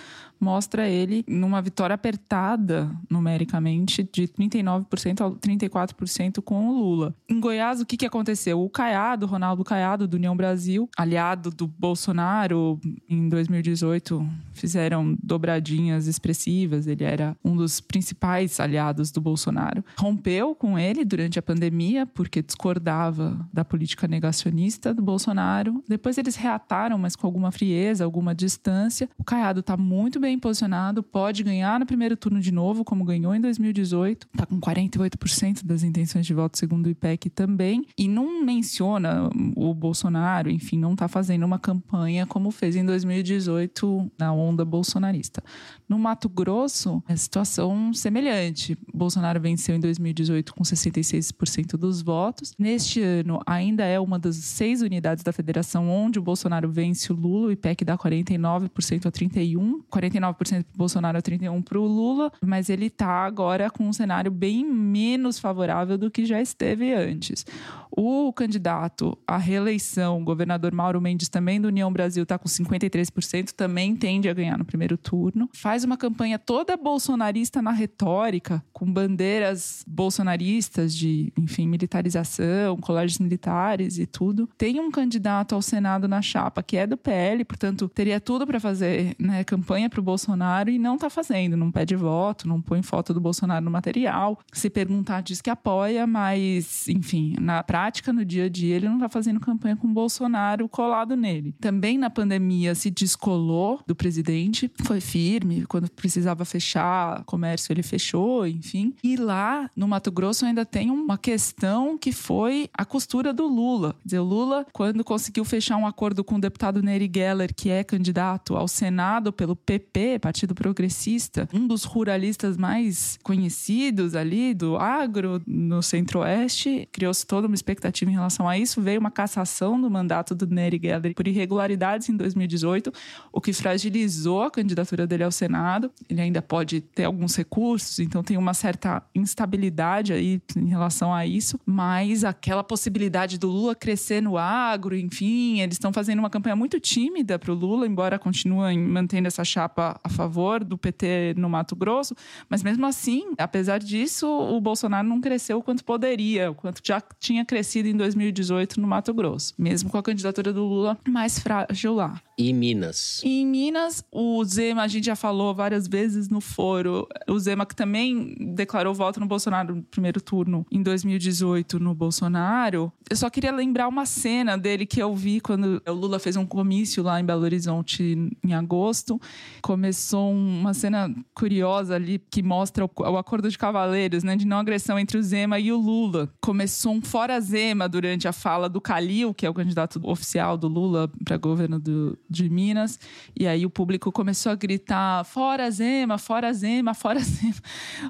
mostra ele numa vitória apertada, numericamente, de 39% a 34% com o Lula. Em Goiás, o que, que aconteceu? O Caiado, Ronaldo Caiado, do União Brasil, aliado do Bolsonaro, em 2018, fizeram dobradinhas expressivas. Ele era um dos principais aliados do Bolsonaro. Rompeu com ele durante a pandemia, porque discordava da política negacionista do Bolsonaro. Depois eles reataram, mas com alguma frieza, alguma distância. O Caiado está muito bem posicionado, pode ganhar no primeiro turno de novo, como ganhou em 2018. Está com 48% das intenções de voto, segundo o IPEC também. E não menciona o Bolsonaro, enfim, não está fazendo uma campanha como fez em 2018 na onda bolsonarista. No Mato Grosso, é situação semelhante. Bolsonaro venceu em 2018 com 66% dos votos. Neste ano, ainda é uma das seis unidades da federação onde o Bolsonaro vence o Lula. O IPEC dá 49% a 31%, 49% para o Bolsonaro a 31% para o Lula, mas ele está agora com um cenário bem menos favorável do que já esteve antes. O candidato à reeleição, o governador Mauro Mendes, também do União Brasil, está com 53%, também tende a ganhar no primeiro turno. Faz uma campanha toda bolsonarista na retórica, com bandeiras bolsonaristas de, enfim, militarização, colégios militares e tudo. Tem um candidato ao Senado na chapa que é do PL, portanto, teria tudo para fazer né, campanha para o Bolsonaro e não está fazendo. Não pede voto, não põe foto do Bolsonaro no material. Se perguntar, diz que apoia, mas, enfim, na prática prática, no dia a dia, ele não está fazendo campanha com o Bolsonaro colado nele. Também na pandemia se descolou do presidente, foi firme, quando precisava fechar comércio, ele fechou, enfim. E lá no Mato Grosso ainda tem uma questão que foi a costura do Lula. Quer dizer, o Lula, quando conseguiu fechar um acordo com o deputado Neri Geller, que é candidato ao Senado pelo PP, Partido Progressista, um dos ruralistas mais conhecidos ali do agro no Centro-Oeste, criou-se toda uma expectativa expectativa em relação a isso. Veio uma cassação do mandato do Nery Geller por irregularidades em 2018, o que fragilizou a candidatura dele ao Senado. Ele ainda pode ter alguns recursos, então tem uma certa instabilidade aí em relação a isso, mas aquela possibilidade do Lula crescer no agro, enfim, eles estão fazendo uma campanha muito tímida para o Lula, embora continuem mantendo essa chapa a favor do PT no Mato Grosso, mas mesmo assim, apesar disso, o Bolsonaro não cresceu o quanto poderia, o quanto já tinha crescido fortalecido em 2018 no Mato Grosso, mesmo com a candidatura do Lula mais frágil lá. E Minas? E em Minas, o Zema, a gente já falou várias vezes no foro, o Zema que também declarou voto no Bolsonaro no primeiro turno em 2018 no Bolsonaro. Eu só queria lembrar uma cena dele que eu vi quando o Lula fez um comício lá em Belo Horizonte em agosto. Começou uma cena curiosa ali que mostra o, o acordo de cavaleiros, né, de não agressão entre o Zema e o Lula. Começou um fora Zema durante a fala do Calil, que é o candidato oficial do Lula para governo do, de Minas. E aí o público começou a gritar: fora Zema, fora Zema, fora Zema.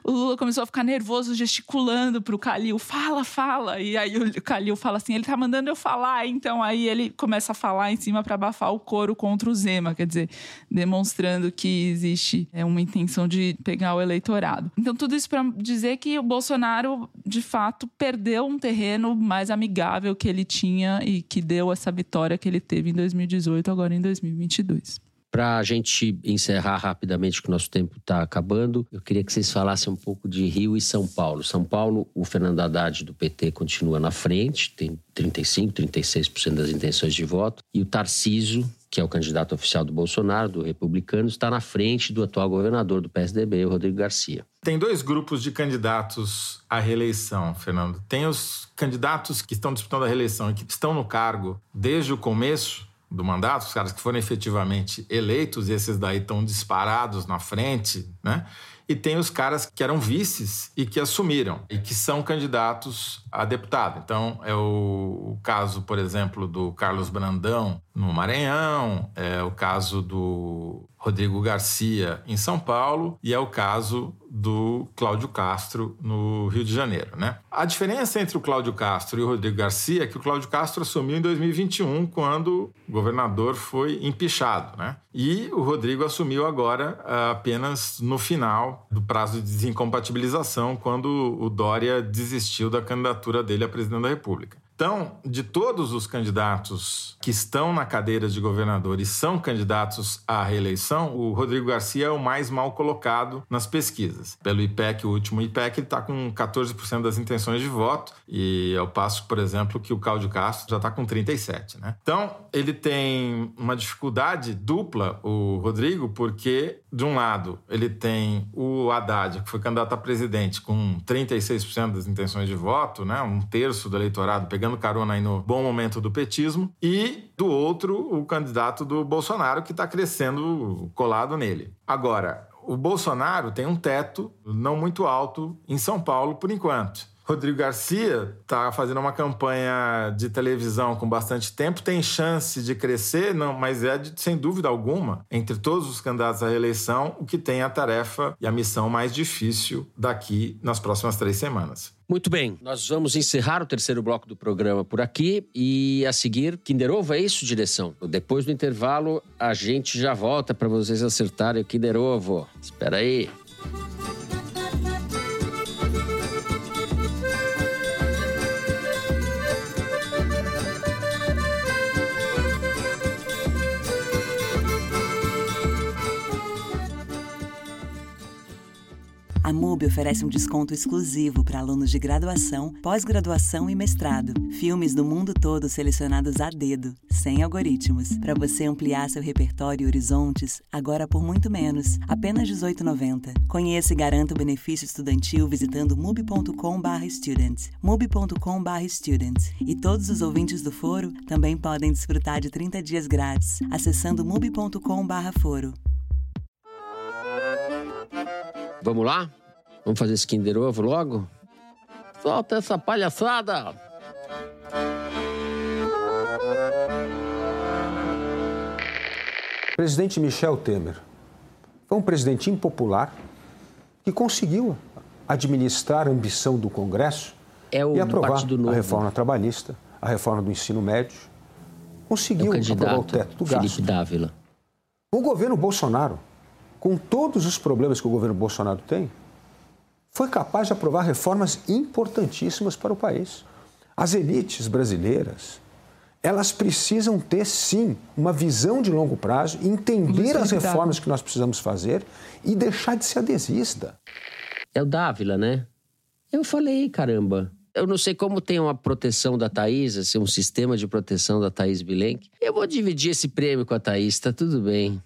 O Lula começou a ficar nervoso, gesticulando pro Calil: fala, fala. E aí o Calil fala assim: ele tá mandando eu falar. Então aí ele começa a falar em cima para abafar o coro contra o Zema, quer dizer, demonstrando que existe é, uma intenção de pegar o eleitorado. Então tudo isso para dizer que o Bolsonaro, de fato, perdeu um terreno mais amigável que ele tinha e que deu essa vitória que ele teve em 2018, agora em 2022. Para a gente encerrar rapidamente, que o nosso tempo está acabando, eu queria que vocês falassem um pouco de Rio e São Paulo. São Paulo, o Fernando Haddad do PT continua na frente, tem 35, 36% das intenções de voto, e o Tarciso, que é o candidato oficial do Bolsonaro, do republicano, está na frente do atual governador do PSDB, o Rodrigo Garcia. Tem dois grupos de candidatos à reeleição, Fernando. Tem os candidatos que estão disputando a reeleição e que estão no cargo desde o começo do mandato, os caras que foram efetivamente eleitos, esses daí estão disparados na frente, né? E tem os caras que eram vices e que assumiram e que são candidatos a deputado. Então, é o caso, por exemplo, do Carlos Brandão no Maranhão, é o caso do Rodrigo Garcia em São Paulo e é o caso do Cláudio Castro no Rio de Janeiro, né? A diferença entre o Cláudio Castro e o Rodrigo Garcia é que o Cláudio Castro assumiu em 2021 quando o governador foi empichado, né? E o Rodrigo assumiu agora apenas no final do prazo de desincompatibilização quando o Dória desistiu da candidatura dele a presidente da República. Então, de todos os candidatos que estão na cadeira de governador e são candidatos à reeleição, o Rodrigo Garcia é o mais mal colocado nas pesquisas. Pelo IPEC, o último IPEC, ele está com 14% das intenções de voto, e ao passo, por exemplo, que o Cláudio Castro já está com 37%. Né? Então, ele tem uma dificuldade dupla, o Rodrigo, porque, de um lado, ele tem o Haddad, que foi candidato a presidente, com 36% das intenções de voto, né? um terço do eleitorado pegando carona aí no bom momento do petismo, e do outro, o candidato do Bolsonaro, que está crescendo colado nele. Agora, o Bolsonaro tem um teto não muito alto em São Paulo por enquanto. Rodrigo Garcia está fazendo uma campanha de televisão com bastante tempo, tem chance de crescer, não, mas é de, sem dúvida alguma, entre todos os candidatos à reeleição, o que tem a tarefa e a missão mais difícil daqui nas próximas três semanas. Muito bem, nós vamos encerrar o terceiro bloco do programa por aqui e a seguir, Kinder Ovo, é isso, direção? Depois do intervalo, a gente já volta para vocês acertarem o Kinder Ovo. Espera aí. A MUBI oferece um desconto exclusivo para alunos de graduação, pós-graduação e mestrado. Filmes do mundo todo selecionados a dedo, sem algoritmos, para você ampliar seu repertório e horizontes, agora por muito menos, apenas R$ 18,90. Conheça e garanta o benefício estudantil visitando mubi.com/student. mubi.com/student. E todos os ouvintes do Foro também podem desfrutar de 30 dias grátis acessando mubi.com/foro. Vamos lá? Vamos fazer esse Kinder Ovo logo? Solta essa palhaçada! Presidente Michel Temer foi um presidente impopular que conseguiu administrar a ambição do Congresso é o e aprovar a reforma trabalhista, a reforma do ensino médio. Conseguiu é o aprovar o teto do Felipe gasto. Dávila. O governo Bolsonaro, com todos os problemas que o governo Bolsonaro tem, foi capaz de aprovar reformas importantíssimas para o país. As elites brasileiras, elas precisam ter, sim, uma visão de longo prazo, entender as reformas que nós precisamos fazer e deixar de ser adesista. É o Dávila, né? Eu falei, caramba. Eu não sei como tem uma proteção da Thaís, assim, um sistema de proteção da Thaís Bilenque. Eu vou dividir esse prêmio com a Thaís, tá tudo bem.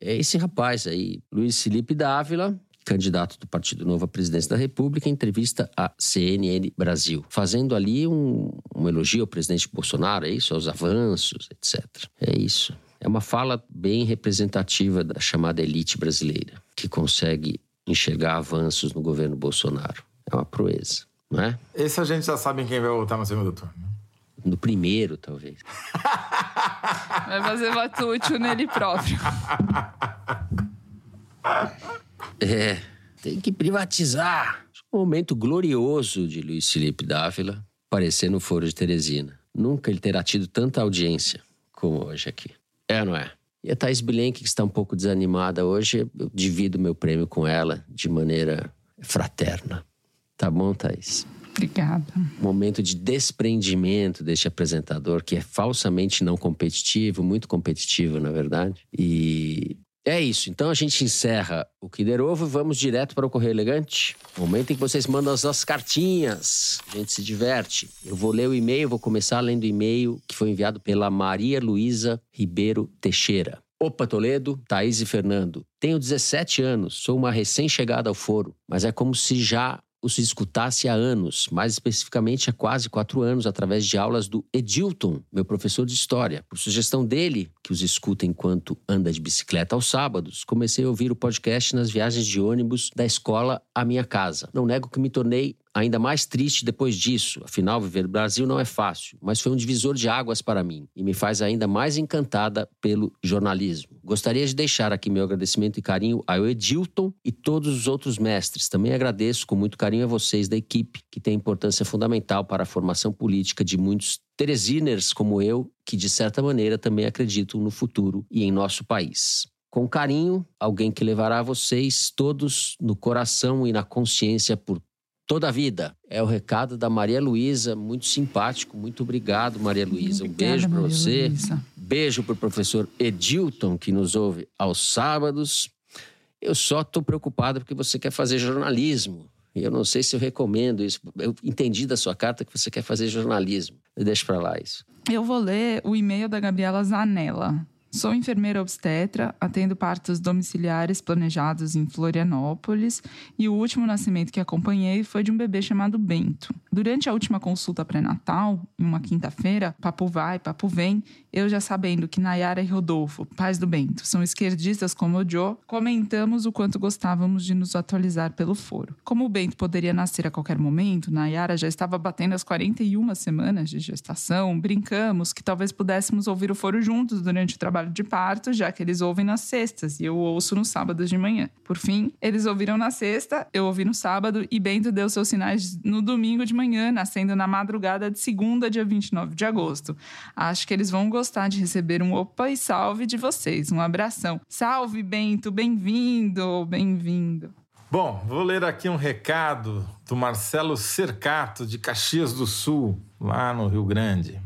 É esse rapaz aí, Luiz Felipe Dávila, candidato do Partido Novo à presidência da República, em entrevista à CNN Brasil, fazendo ali um, um elogio ao presidente Bolsonaro, é isso, aos avanços, etc. É isso. É uma fala bem representativa da chamada elite brasileira, que consegue enxergar avanços no governo Bolsonaro. É uma proeza, não é? Esse a gente já sabe em quem vai votar no segundo turno. né? No primeiro, talvez. Vai fazer voto útil nele próprio. É, tem que privatizar. Um momento glorioso de Luiz Felipe Dávila aparecer no Foro de Teresina. Nunca ele terá tido tanta audiência como hoje aqui. É ou não é? E a Thais Bilenque, que está um pouco desanimada hoje, eu divido meu prêmio com ela de maneira fraterna. Tá bom, Thaís? Obrigada. Momento de desprendimento deste apresentador, que é falsamente não competitivo, muito competitivo, na verdade. E é isso. Então a gente encerra o Kinder Ovo e vamos direto para o Correio Elegante. Momento em que vocês mandam as nossas cartinhas. A gente se diverte. Eu vou ler o e-mail, vou começar lendo o e-mail que foi enviado pela Maria Luísa Ribeiro Teixeira. Opa, Toledo, Thaís e Fernando. Tenho 17 anos, sou uma recém-chegada ao foro, mas é como se já os escutasse há anos, mais especificamente há quase quatro anos, através de aulas do Edilton, meu professor de história. Por sugestão dele, que os escuta enquanto anda de bicicleta aos sábados, comecei a ouvir o podcast nas viagens de ônibus da escola à minha casa. Não nego que me tornei ainda mais triste depois disso. Afinal, viver no Brasil não é fácil, mas foi um divisor de águas para mim e me faz ainda mais encantada pelo jornalismo. Gostaria de deixar aqui meu agradecimento e carinho ao Edilton e todos os outros mestres. Também agradeço com muito carinho a vocês da equipe, que tem importância fundamental para a formação política de muitos Teresiners como eu, que de certa maneira também acreditam no futuro e em nosso país. Com carinho, alguém que levará vocês todos no coração e na consciência por toda a vida. É o recado da Maria Luísa, muito simpático. Muito obrigado, Maria Luísa. Um beijo para você. Luísa. Beijo para o professor Edilton, que nos ouve aos sábados. Eu só estou preocupado porque você quer fazer jornalismo. E eu não sei se eu recomendo isso. Eu entendi da sua carta que você quer fazer jornalismo. Deixa para lá isso. Eu vou ler o e-mail da Gabriela Zanella. Sou enfermeira obstetra, atendo partos domiciliares planejados em Florianópolis e o último nascimento que acompanhei foi de um bebê chamado Bento. Durante a última consulta pré-natal, em uma quinta-feira, papo vai, papo vem, eu já sabendo que Nayara e Rodolfo, pais do Bento, são esquerdistas como o Joe, comentamos o quanto gostávamos de nos atualizar pelo foro. Como o Bento poderia nascer a qualquer momento, Nayara já estava batendo as 41 semanas de gestação, brincamos que talvez pudéssemos ouvir o foro juntos durante o trabalho de parto, já que eles ouvem nas sextas e eu ouço nos sábados de manhã. Por fim, eles ouviram na sexta, eu ouvi no sábado e Bento deu seus sinais no domingo de manhã, nascendo na madrugada de segunda, dia 29 de agosto. Acho que eles vão gostar de receber um opa e salve de vocês. Um abração. Salve, Bento, bem-vindo, bem-vindo. Bom, vou ler aqui um recado do Marcelo Cercato, de Caxias do Sul, lá no Rio Grande.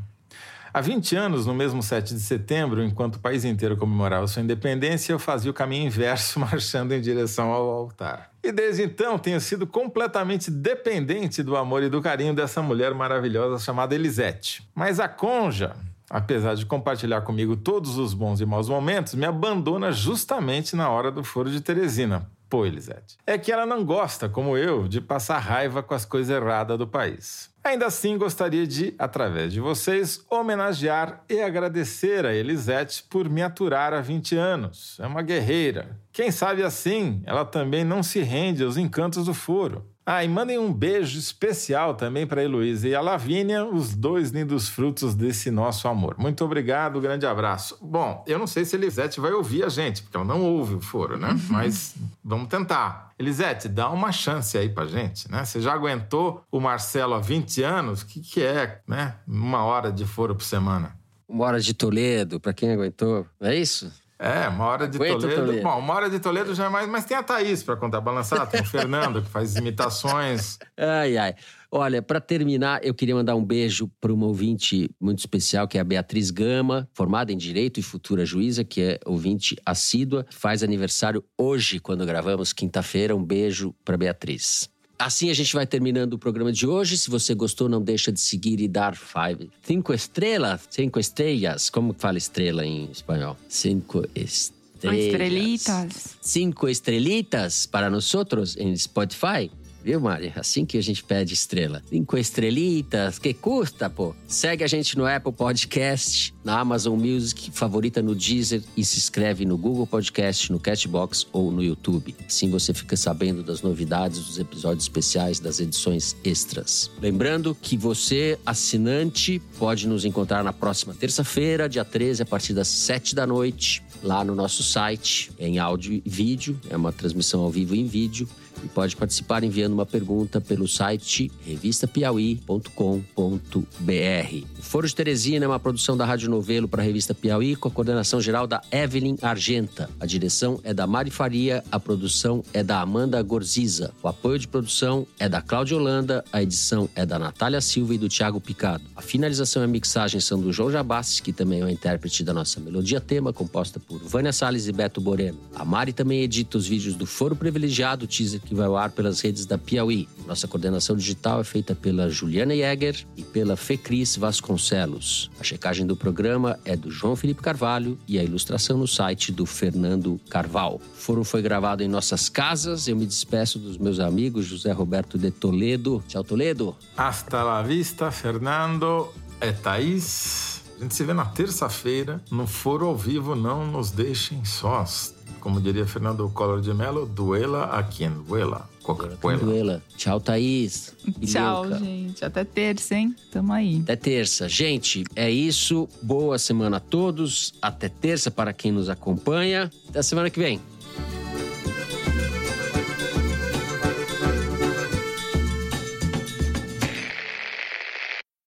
Há 20 anos, no mesmo 7 de setembro, enquanto o país inteiro comemorava sua independência, eu fazia o caminho inverso, marchando em direção ao altar. E desde então tenho sido completamente dependente do amor e do carinho dessa mulher maravilhosa chamada Elisete. Mas a Conja, apesar de compartilhar comigo todos os bons e maus momentos, me abandona justamente na hora do foro de Teresina. Pô, Elisete. É que ela não gosta, como eu, de passar raiva com as coisas erradas do país. Ainda assim, gostaria de, através de vocês, homenagear e agradecer a Elisete por me aturar há 20 anos. É uma guerreira. Quem sabe assim, ela também não se rende aos encantos do foro. Ah, e mandem um beijo especial também para a Heloísa e a Lavínia, os dois lindos frutos desse nosso amor. Muito obrigado, grande abraço. Bom, eu não sei se a Elisete vai ouvir a gente, porque ela não ouve o foro, né? Mas vamos tentar. Elisete, dá uma chance aí pra gente, né? Você já aguentou o Marcelo há 20 anos? O que, que é, né? Uma hora de foro por semana. Uma hora de Toledo, para quem aguentou. É isso? É, uma hora de Toledo. Toledo. Bom, uma hora de Toledo já é mais. Mas tem a Thaís para contar balançar, tem o Fernando que faz imitações. Ai, ai. Olha, para terminar, eu queria mandar um beijo para uma ouvinte muito especial, que é a Beatriz Gama, formada em Direito e futura juíza, que é ouvinte assídua, faz aniversário hoje, quando gravamos, quinta-feira. Um beijo para Beatriz. Assim a gente vai terminando o programa de hoje. Se você gostou, não deixa de seguir e dar five. Cinco estrelas? Cinco estrelas? Como fala estrela em espanhol? Cinco estrelas. Estrelitas. Cinco estrelitas para nós outros em Spotify. Viu, Mari? Assim que a gente pede estrela. Cinco estrelitas, que custa, pô? Segue a gente no Apple Podcast, na Amazon Music, favorita no Deezer e se inscreve no Google Podcast, no Castbox ou no YouTube. Assim você fica sabendo das novidades dos episódios especiais, das edições extras. Lembrando que você, assinante, pode nos encontrar na próxima terça-feira, dia 13, a partir das 7 da noite, lá no nosso site, em áudio e vídeo. É uma transmissão ao vivo em vídeo e pode participar enviando uma pergunta pelo site revistapiauí.com.br. O Foro de Teresina é uma produção da Rádio Novelo para a revista Piauí, com a coordenação geral da Evelyn Argenta. A direção é da Mari Faria, a produção é da Amanda Gorziza. O apoio de produção é da Cláudia Holanda, a edição é da Natália Silva e do Thiago Picado. A finalização e a mixagem são do João Jabassi, que também é o intérprete da nossa melodia tema, composta por Vânia Salles e Beto Boreno. A Mari também edita os vídeos do Foro Privilegiado, teaser que vai ao ar pelas redes da Piauí. Nossa coordenação digital é feita pela Juliana Jäger e pela Fecris Vasconcelos. A checagem do programa é do João Felipe Carvalho e a ilustração no site do Fernando Carval. O foro foi gravado em nossas casas. Eu me despeço dos meus amigos José Roberto de Toledo. Tchau, Toledo. Hasta la vista, Fernando. É Thaís. A gente se vê na terça-feira. No Foro ao Vivo, não nos deixem sós. Como diria Fernando Collor de Mello, duela a quem duela. Coca-Cola. Duela. Tchau, Thaís. Tchau, gente. Até terça, hein? Tamo aí. Até terça. Gente, é isso. Boa semana a todos. Até terça para quem nos acompanha. Até semana que vem.